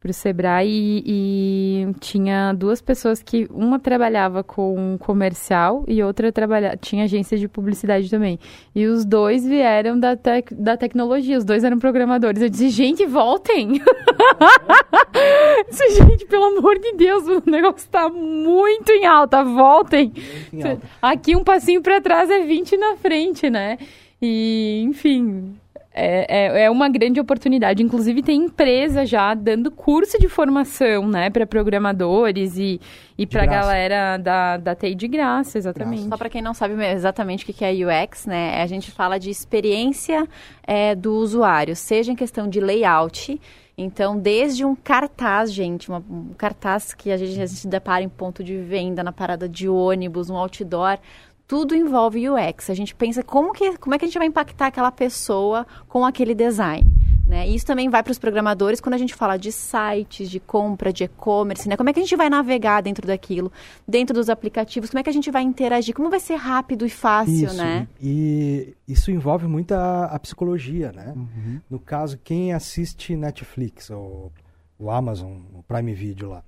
para o Sebrae e, e tinha duas pessoas que uma trabalhava com comercial e outra trabalha, tinha agência de publicidade também. E os dois vieram da, tec, da tecnologia, os dois eram programadores. Eu disse, gente, voltem! disse, gente, pelo amor de Deus, o negócio está muito em alta, voltem! Em alta. Aqui um passinho para trás é 20 na frente, né? E, enfim, é, é, é, uma grande oportunidade. Inclusive, tem empresa já dando curso de formação, né, para programadores e, e para a galera da, da TI de graça, exatamente. Graça. Só para quem não sabe exatamente o que é UX, né, a gente fala de experiência é, do usuário, seja em questão de layout. Então, desde um cartaz, gente, uma, um cartaz que a gente, a gente se depara em ponto de venda, na parada de ônibus, um outdoor, tudo envolve UX. A gente pensa como, que, como é que a gente vai impactar aquela pessoa com aquele design. Né? E isso também vai para os programadores quando a gente fala de sites, de compra, de e-commerce, né? Como é que a gente vai navegar dentro daquilo, dentro dos aplicativos, como é que a gente vai interagir, como vai ser rápido e fácil, isso, né? E isso envolve muito a, a psicologia, né? Uhum. No caso, quem assiste Netflix ou o Amazon, o Prime Video lá,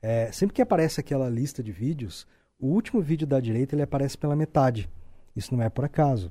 é, sempre que aparece aquela lista de vídeos, o último vídeo da direita ele aparece pela metade. Isso não é por acaso.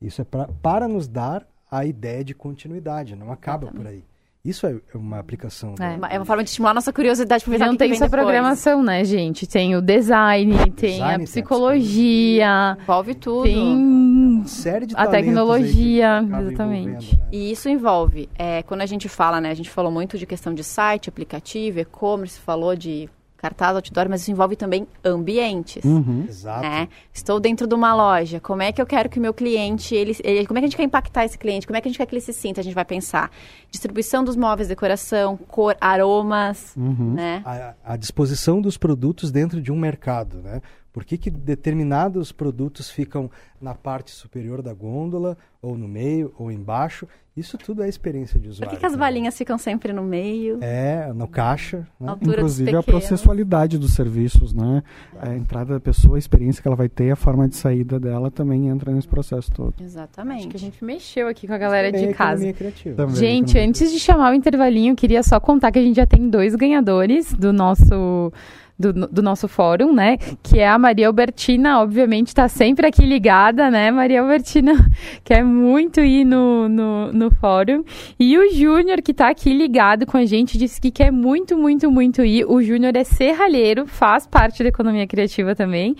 Isso é pra, para nos dar a ideia de continuidade, não acaba por aí. Isso é uma aplicação. É, do... é uma forma de estimular a nossa curiosidade para ver Não tem só programação, né, gente? Tem o design, tem design, a psicologia. Tem envolve tudo. Tem série de a tecnologia, exatamente. Né? E isso envolve, é, quando a gente fala, né? A gente falou muito de questão de site, aplicativo, e-commerce, falou de cartaz, outdoor, mas isso envolve também ambientes. Uhum. Exato. Né? Estou dentro de uma loja, como é que eu quero que o meu cliente, ele, ele, como é que a gente quer impactar esse cliente, como é que a gente quer que ele se sinta, a gente vai pensar. Distribuição dos móveis, decoração, cor, aromas, uhum. né? A, a disposição dos produtos dentro de um mercado, né? Por que, que determinados produtos ficam na parte superior da gôndola, ou no meio, ou embaixo? Isso tudo é experiência de usuário. Por que, que as balinhas ficam sempre no meio? É, no caixa. Né? Inclusive a processualidade dos serviços, né? A entrada da pessoa, a experiência que ela vai ter, a forma de saída dela também entra nesse processo todo. Exatamente. Acho que a gente mexeu aqui com a galera também de é casa. Criativa. gente, antes de chamar o intervalinho, queria só contar que a gente já tem dois ganhadores do nosso do, do, nosso fórum, né? Que é a Maria Albertina, obviamente está sempre aqui ligada, né? Maria Albertina quer muito ir no, no, no fórum. E o Júnior, que está aqui ligado com a gente, disse que quer muito, muito, muito ir. O Júnior é serralheiro, faz parte da economia criativa também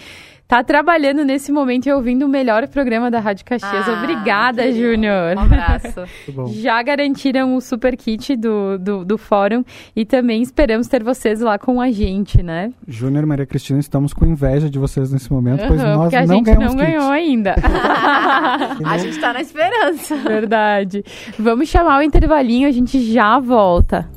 tá trabalhando nesse momento e ouvindo o melhor programa da Rádio Caxias. Ah, Obrigada, Júnior. Um abraço. Já garantiram o super kit do, do, do, fórum e também esperamos ter vocês lá com a gente, né? Júnior e Maria Cristina, estamos com inveja de vocês nesse momento, uhum, pois nós a não gente ganhamos não ganhou ainda. a gente tá na esperança. Verdade. Vamos chamar o intervalinho, a gente já volta.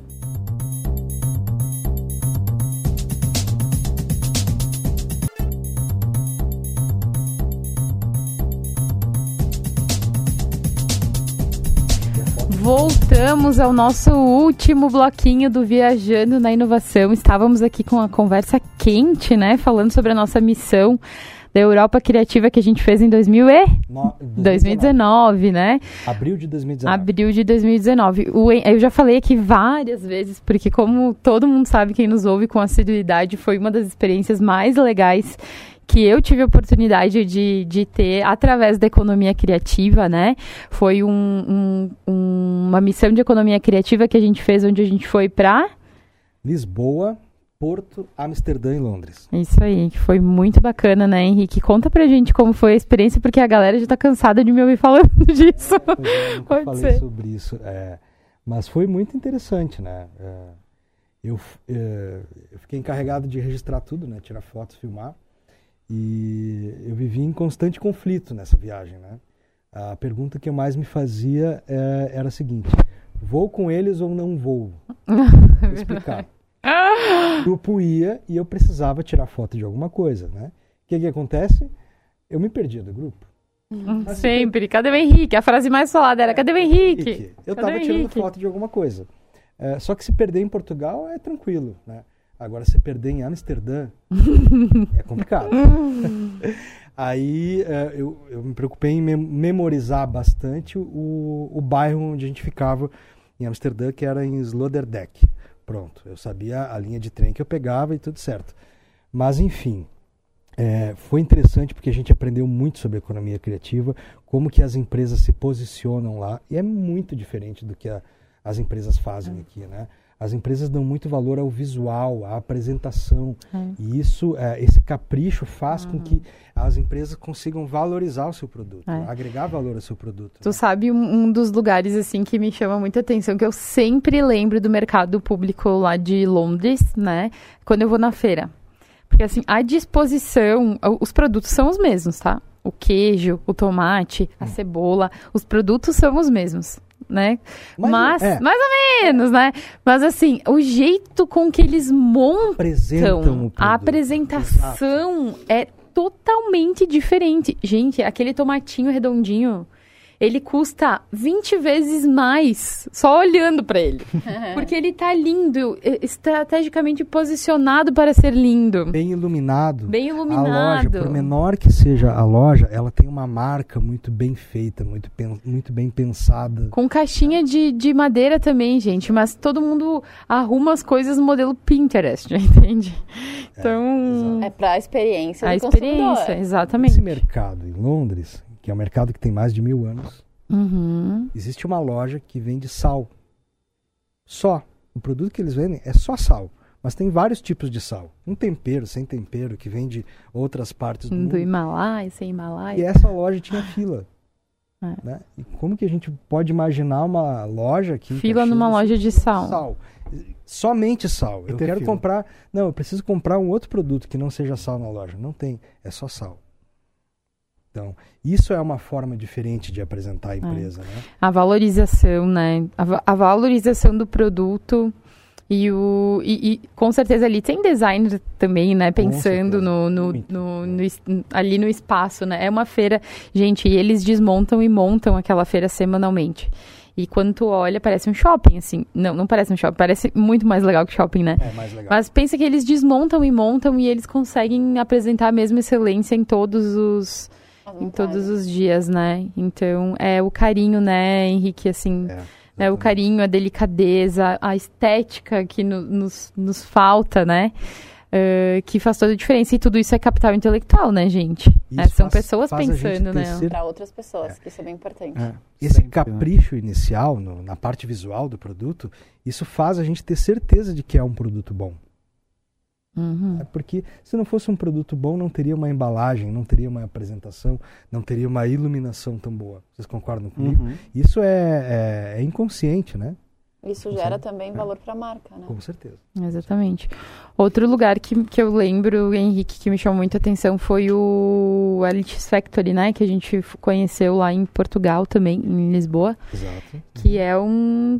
Voltamos ao nosso último bloquinho do Viajando na Inovação. Estávamos aqui com a conversa quente, né? Falando sobre a nossa missão da Europa Criativa que a gente fez em 2000 e... no, 2019, né? Abril de 2019. Abril de 2019. O, eu já falei aqui várias vezes, porque como todo mundo sabe, quem nos ouve com assiduidade, foi uma das experiências mais legais que eu tive a oportunidade de, de ter através da economia criativa, né? Foi um, um, uma missão de economia criativa que a gente fez, onde a gente foi para Lisboa, Porto, Amsterdã e Londres. Isso aí, que foi muito bacana, né, Henrique? Conta pra gente como foi a experiência, porque a galera já tá cansada de me ouvir falando disso. Eu Pode falei ser. sobre isso, é, mas foi muito interessante, né? É, eu, é, eu fiquei encarregado de registrar tudo, né? Tirar fotos, filmar. E eu vivi em constante conflito nessa viagem, né? A pergunta que eu mais me fazia é, era a seguinte: vou com eles ou não vou? Vou explicar. O grupo ia e eu precisava tirar foto de alguma coisa, né? O que que acontece? Eu me perdia do grupo. Hum, sempre. Cadê o Henrique? A frase mais falada era: Cadê o Henrique? Eu estava tirando foto de alguma coisa. É, só que se perder em Portugal é tranquilo, né? Agora, se perder em Amsterdã, é complicado. Aí uh, eu, eu, me preocupei em memorizar bastante o, o bairro onde a gente ficava em Amsterdã, que era em Sloterdijk. Pronto, eu sabia a linha de trem que eu pegava e tudo certo. Mas, enfim, é, foi interessante porque a gente aprendeu muito sobre economia criativa, como que as empresas se posicionam lá, e é muito diferente do que a, as empresas fazem aqui, né? As empresas dão muito valor ao visual, à apresentação. É. E isso, é, esse capricho faz com que as empresas consigam valorizar o seu produto, É. agregar valor ao seu produto. Tu né? sabe um, um dos lugares assim que me chama muita atenção, que eu sempre lembro do mercado público lá de Londres, né? Quando eu vou na feira. Porque assim, a disposição, os produtos são os mesmos, tá? O queijo, o tomate, a cebola, os produtos são os mesmos, né? Mas, Mas, é. mais ou menos, né? Mas assim, o jeito com que eles montam apresentam a apresentação é totalmente diferente. Gente, aquele tomatinho redondinho, ele custa 20 vezes mais só olhando pra ele. Porque ele tá lindo, estrategicamente posicionado para ser lindo. Bem iluminado. Bem A loja, iluminado. por menor que seja a loja, ela tem uma marca muito bem feita, muito, pen- muito bem pensada. Com caixinha de, de madeira também, gente. Mas todo mundo arruma as coisas no modelo Pinterest, entende? Então, É pra experiência a do consumidor. experiência, exatamente. Esse mercado em Londres, que é um mercado que tem mais de mil anos, Uhum. existe uma loja que vende sal. Só. O produto que eles vendem é só sal. Mas tem vários tipos de sal. Um tempero, sem tempero, que vem de outras partes do, Do mundo. Himalaia, sem E Himalaia. essa loja tinha fila. É. Né? E como que a gente pode imaginar uma loja aqui em Fila numa do loja de com sal. Somente sal. E Eu quero fila. comprar. Não, eu preciso comprar um outro produto que não seja sal na loja. Não tem. É só sal. Então, isso é uma forma diferente de apresentar a empresa, né? A valorização, né? A, va- a valorização do produto e o. E, e com certeza ali tem designer também, né? Pensando no, no, no- no ali no espaço, né? É uma feira. Gente, e eles desmontam e montam aquela feira semanalmente. E quando tu olha, parece um shopping, assim. Não, não parece um shopping, parece muito mais legal que shopping, né? É mais legal. Mas pensa que eles desmontam e montam e eles conseguem apresentar a mesma excelência em todos os em todos os dias, né? Então, é o carinho, né, Henrique, assim, É, né, o carinho, a delicadeza, a estética que no- nos, nos falta, né? eh, que faz toda a diferença. E tudo isso é capital intelectual, né, gente? É, são faz- pessoas faz pensando, né? Pra outras pessoas, que isso é bem importante. É, Esse sempre, né? capricho inicial no- na parte visual do produto, isso faz a gente ter certeza de que é um produto bom. Uhum. É porque se não fosse um produto bom, não teria uma embalagem, não teria uma apresentação, não teria uma iluminação tão boa. Vocês concordam comigo? Uhum. Isso é, é- é inconsciente, né? Isso gera também valor pra marca, né? Com certeza. Exatamente. Outro lugar que, que eu lembro, Henrique, que me chamou muita atenção foi o LX Factory, né? Que a gente conheceu lá em Portugal também, em Lisboa. Exato. que é um,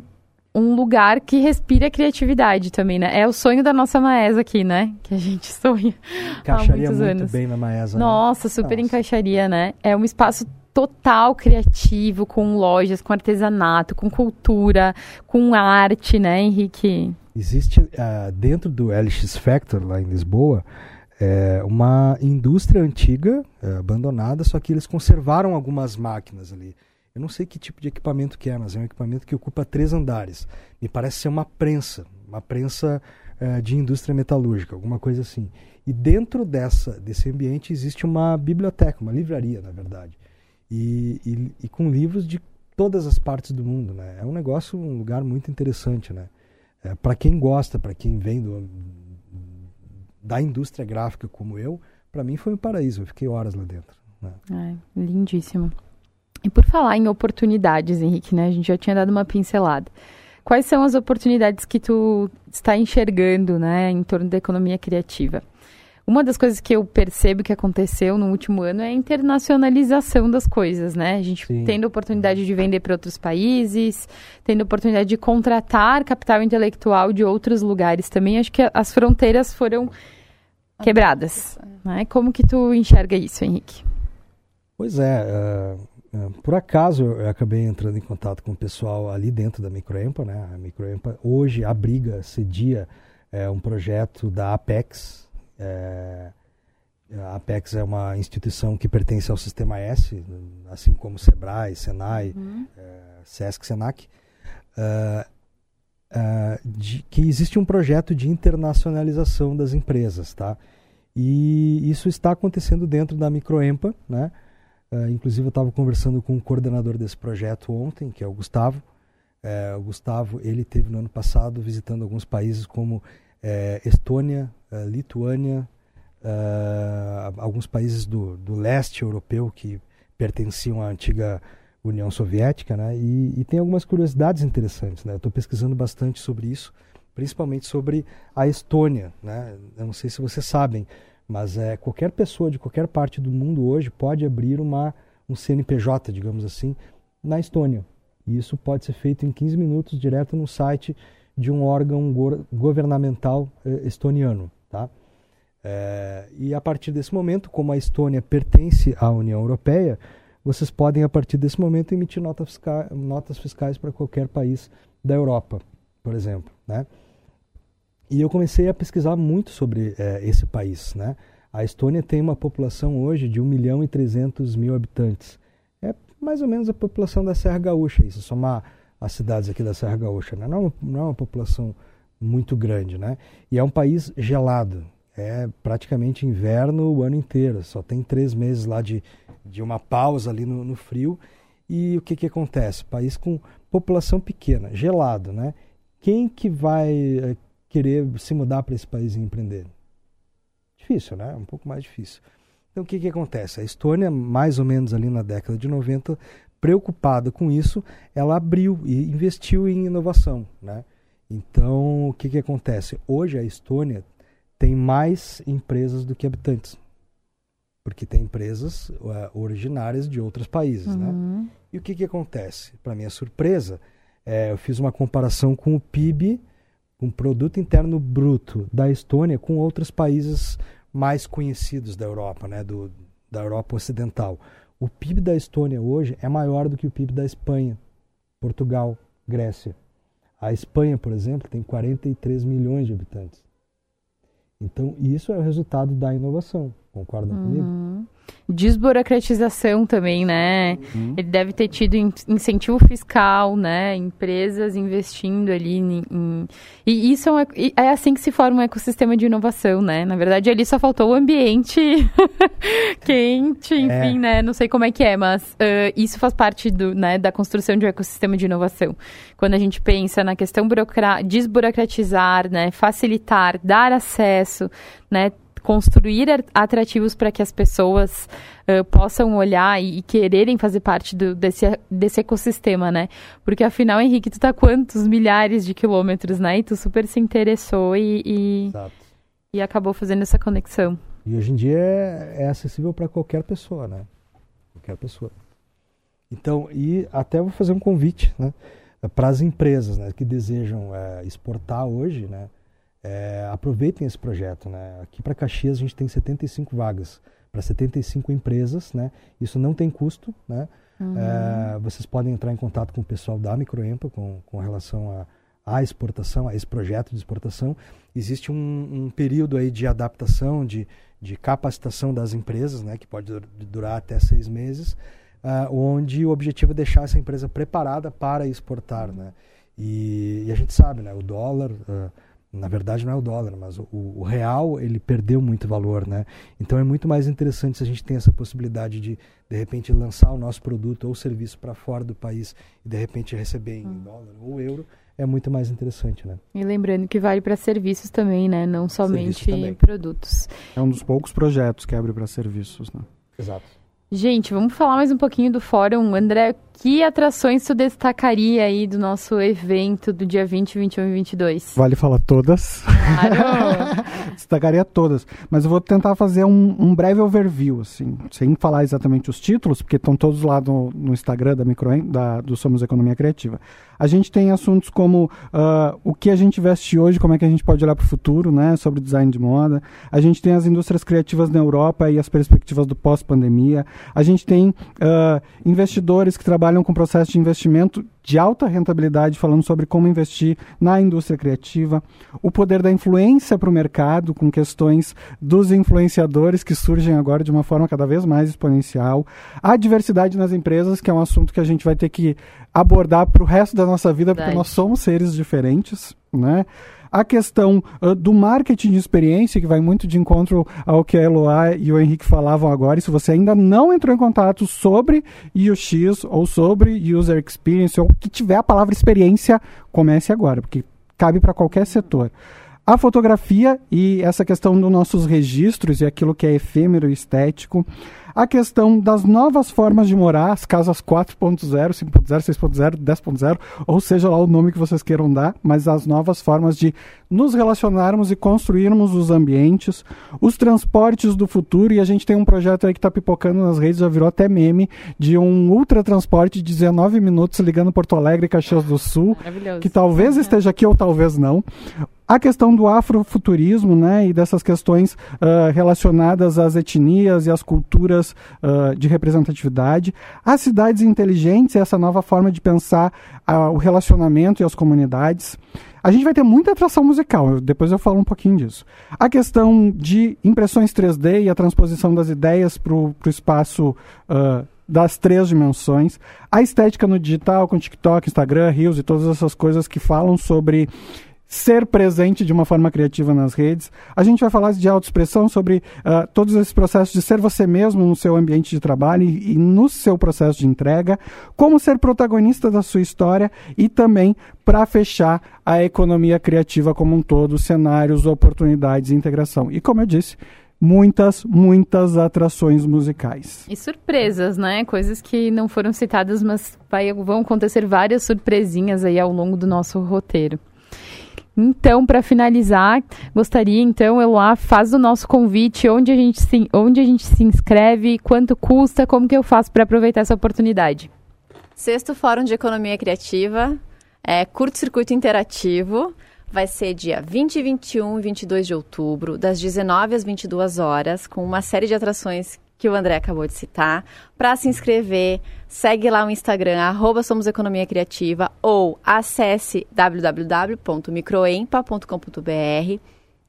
um lugar que respira criatividade também, né? É o sonho da nossa Maesa aqui, né? Que a gente sonha. Encaixaria muitos muito anos. bem na Maesa. né? Nossa, super Nossa. encaixaria, né? É um espaço total criativo, com lojas, com artesanato, com cultura, com arte, né, Henrique? Existe ah, dentro do LX Factor, lá em Lisboa, é, uma indústria antiga, é, abandonada, só que eles conservaram algumas máquinas ali. Eu não sei que tipo de equipamento que é, mas é um equipamento que ocupa três andares. Me parece ser uma prensa, uma prensa é, de indústria metalúrgica, alguma coisa assim. E dentro dessa, desse ambiente existe uma biblioteca, uma livraria, na verdade. E, e, e com livros de todas as partes do mundo. Né? É um negócio, um lugar muito interessante. Né? É, para quem gosta, para quem vem do, da indústria gráfica como eu, para mim foi um paraíso. Eu fiquei horas lá dentro. Né? Ai, lindíssimo. E por falar em oportunidades, Henrique, né? A gente já tinha dado uma pincelada. Quais são as oportunidades que tu está enxergando, né, em torno da economia criativa? Uma das coisas que eu percebo que aconteceu no último ano é a internacionalização das coisas, né? A gente Sim. tendo a oportunidade de vender para outros países, tendo a oportunidade de contratar capital intelectual de outros lugares também. Acho que as fronteiras foram quebradas. Né? Como que tu enxerga isso, Henrique? Pois é, eh, por acaso eu acabei entrando em contato com o pessoal ali dentro da Microempa, né? A Microempa hoje abriga, cedia eh, um projeto da Apex. eh, a Apex é uma instituição que pertence ao Sistema S, assim como Sebrae, Senai, eh, Sesc, Senac. eh, eh, de- que existe um projeto de internacionalização das empresas, tá? E isso está acontecendo dentro da Microempa, né? Uh, inclusive eu estava conversando com o coordenador desse projeto ontem, que é o Gustavo, É, o Gustavo, ele teve no ano passado visitando alguns países como é, Estônia, é, Lituânia, é, alguns países do, do leste europeu que pertenciam à antiga União Soviética, né? E, e tem algumas curiosidades interessantes, né? Estou pesquisando bastante sobre isso, principalmente sobre a Estônia, né? Eu não sei se vocês sabem, mas é qualquer pessoa de qualquer parte do mundo hoje pode abrir uma um CNPJ, digamos assim, na Estônia. E isso pode ser feito em 15 minutos direto no site de um órgão go governamental eh, estoniano, tá? É, e a partir desse momento, como a Estônia pertence à União Europeia, vocês podem, a partir desse momento, emitir nota fisca notas fiscais para qualquer país da Europa, por exemplo. Né? E eu comecei a pesquisar muito sobre é, esse país. Né? A Estônia tem uma população hoje de 1 milhão e 300 mil habitantes. É mais ou menos a população da Serra Gaúcha, isso somar as cidades aqui da Serra Gaúcha. Né? Não, é uma, não é uma população muito grande. Né? E é um país gelado, é praticamente inverno o ano inteiro. Só tem três meses lá de, de uma pausa ali no, no frio. E o que, que acontece? País com população pequena, gelado, né? Quem que vai eh, querer se mudar para esse país e empreender? Difícil, né? Um pouco mais difícil. Então o que, que acontece? A Estônia, mais ou menos ali na década de 90, preocupada com isso, ela abriu e investiu em inovação, né? Então o que, que acontece? Hoje a Estônia tem mais empresas do que habitantes. Porque tem empresas uh, originárias de outros países, né? uhum. né? E o que, que acontece? Para minha surpresa, é, eu fiz uma comparação com o PIB, o Produto Interno Bruto da Estônia, com outros países mais conhecidos da Europa, né? Do, da Europa Ocidental. O PIB da Estônia hoje é maior do que o PIB da Espanha, Portugal, Grécia. A Espanha, por exemplo, tem 43 milhões de habitantes. Então, isso é o resultado da inovação. Concordam uhum. comigo? Desburocratização também, né? Uhum. Ele deve ter tido incentivo fiscal, né? Empresas investindo ali em. em... E isso é, um, é, assim que se forma um ecossistema de inovação, né? Na verdade, ali só faltou o ambiente quente, é. enfim, é. né? Não sei como é que é, mas uh, isso faz parte do, né, da construção de um ecossistema de inovação. Quando a gente pensa na questão desburocratizar, né? Facilitar, dar acesso, né? Construir atrativos para que as pessoas uh, possam olhar e, e, quererem fazer parte do, desse, desse ecossistema, né? Porque afinal, Henrique, tu tá quantos milhares de quilômetros, né? E tu super se interessou e, e, e acabou fazendo essa conexão. E hoje em dia é, é acessível para qualquer pessoa, né? Qualquer pessoa. Então, e até vou fazer um convite, né? Para as empresas né, que desejam é, exportar hoje, né? É, aproveitem esse projeto. Né? Aqui para Caxias a gente tem 75 vagas para 75 empresas. Né? Isso não tem custo. Né? Uhum. É, vocês podem entrar em contato com o pessoal da Microempa com, com relação a, à exportação, a esse projeto de exportação. Existe um, um período aí de adaptação, de, de capacitação das empresas, né? que pode durar até seis meses, uh, onde o objetivo é deixar essa empresa preparada para exportar. Né? E, e a gente sabe, né? o dólar... Uh, na verdade não é o dólar, mas o, o, real ele perdeu muito valor, né? Então é muito mais interessante se a gente tem essa possibilidade de de repente lançar o nosso produto ou serviço para fora do país e de repente receber em hum. dólar ou euro é muito mais interessante, né? E lembrando que vale para serviços também, né? Não somente produtos. É um dos poucos projetos que abre para serviços, né? Exato. Gente, vamos falar mais um pouquinho do fórum. André, que atrações tu destacaria aí do nosso evento do dia 20, 21 e 22? Vale falar todas. Claro! destacaria todas. Mas eu vou tentar fazer um, um, breve overview, assim, sem falar exatamente os títulos, porque estão todos lá no, no Instagram da, Micro, da, do Somos Economia Criativa. A gente tem assuntos como uh, o que a gente veste hoje, como é que a gente pode olhar para o futuro, né, sobre design de moda. A gente tem as indústrias criativas na Europa e as perspectivas do pós-pandemia. A gente tem uh, investidores que trabalham com processo de investimento de alta rentabilidade, falando sobre como investir na indústria criativa, o poder da influência para o mercado, com questões dos influenciadores que surgem agora de uma forma cada vez mais exponencial, a diversidade nas empresas, que é um assunto que a gente vai ter que abordar para o resto da nossa vida, porque nós somos seres diferentes. né? A questão uh, do marketing de experiência, que vai muito de encontro ao que a Eloá e o Henrique falavam agora. E se você ainda não entrou em contato sobre UX ou sobre User Experience, ou que tiver a palavra experiência, comece agora, porque cabe para qualquer setor. A fotografia e essa questão dos nossos registros e aquilo que é efêmero e estético. A questão das novas formas de morar, as casas 4.0, 5.0, 6.0, 10.0, ou seja lá o nome que vocês queiram dar, mas as novas formas de nos relacionarmos e construirmos os ambientes, os transportes do futuro, e a gente tem um projeto aí que está pipocando nas redes, já virou até meme, de um ultra transporte de 19 minutos ligando Porto Alegre e Caxias do Sul, que talvez esteja aqui ou talvez não. A questão do afrofuturismo, né, e dessas questões uh, relacionadas às etnias e às culturas uh, de representatividade. As cidades inteligentes, essa nova forma de pensar uh, o relacionamento e as comunidades. A gente vai ter muita atração musical, depois eu falo um pouquinho disso. A questão de impressões 3D e a transposição das ideias para o espaço das três dimensões. A estética no digital, com TikTok, Instagram, Reels e todas essas coisas que falam sobre ser presente de uma forma criativa nas redes. A gente vai falar de autoexpressão sobre uh, todos esses processos de ser você mesmo no seu ambiente de trabalho e, e, no seu processo de entrega, como ser protagonista da sua história e também para fechar a economia criativa como um todo, cenários, oportunidades e integração. E como eu disse, muitas, muitas atrações musicais. E surpresas, né? Coisas que não foram citadas, mas vai, vão acontecer várias surpresinhas aí ao longo do nosso roteiro. Então, para finalizar, gostaria então, Eloá, faz o nosso convite, onde a gente se, onde a gente se inscreve, quanto custa, como que eu faço para aproveitar essa oportunidade? Sexto Fórum de Economia Criativa, é, curto-circuito interativo, vai ser dia 20, 21 e 22 de outubro, das 19 às 22 horas, com uma série de atrações que o André acabou de citar. Para se inscrever, segue lá o Instagram, arroba Somos Economia Criativa, ou acesse www.microempa.com.br.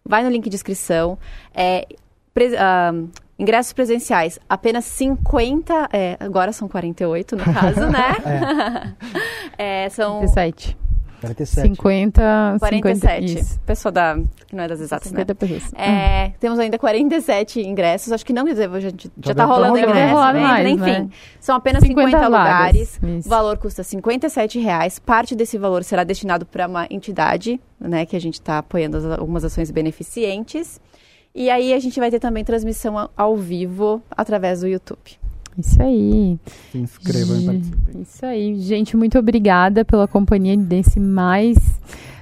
Vai no link de inscrição. É, pre, uh, ingressos presenciais, apenas 50, é, agora são 48 no caso, né? é. é, são... 57. 47. 50, 47. 50, Pessoa da, que não é das exatas, 50 né? Pessoas. É, hum. Temos ainda 47 ingressos. Acho que não, dizer, já, já, já tá rolando ingresso. Né? Mais, Enfim, né? são apenas 50, 50 lugares. Isso. O valor custa 57 reais. Parte desse valor será destinado para uma entidade, né? Que a gente está apoiando as, algumas ações beneficentes. E aí a gente vai ter também transmissão ao vivo através do YouTube. Isso aí. Se inscrevam e participem. Isso aí. Gente, muito obrigada pela companhia desse mais,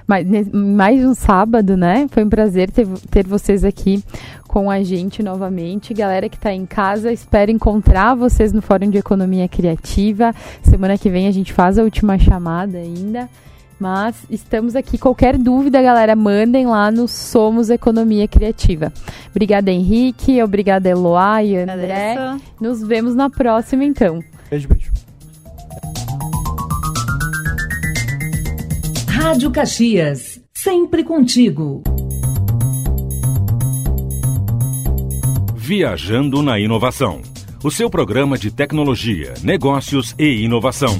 mais, mais um sábado, né? Foi um prazer ter, ter vocês aqui com a gente novamente. Galera que está em casa, espero encontrar vocês no Fórum de Economia Criativa. Semana que vem a gente faz a última chamada ainda. Mas estamos aqui. Qualquer dúvida, galera, mandem lá no Somos Economia Criativa. Obrigada, Henrique. Obrigada, Eloá e André. Agradeço. Nos vemos na próxima, então. Beijo, beijo. Rádio Caxias. Sempre contigo. Viajando na Inovação. O seu programa de tecnologia, negócios e inovação.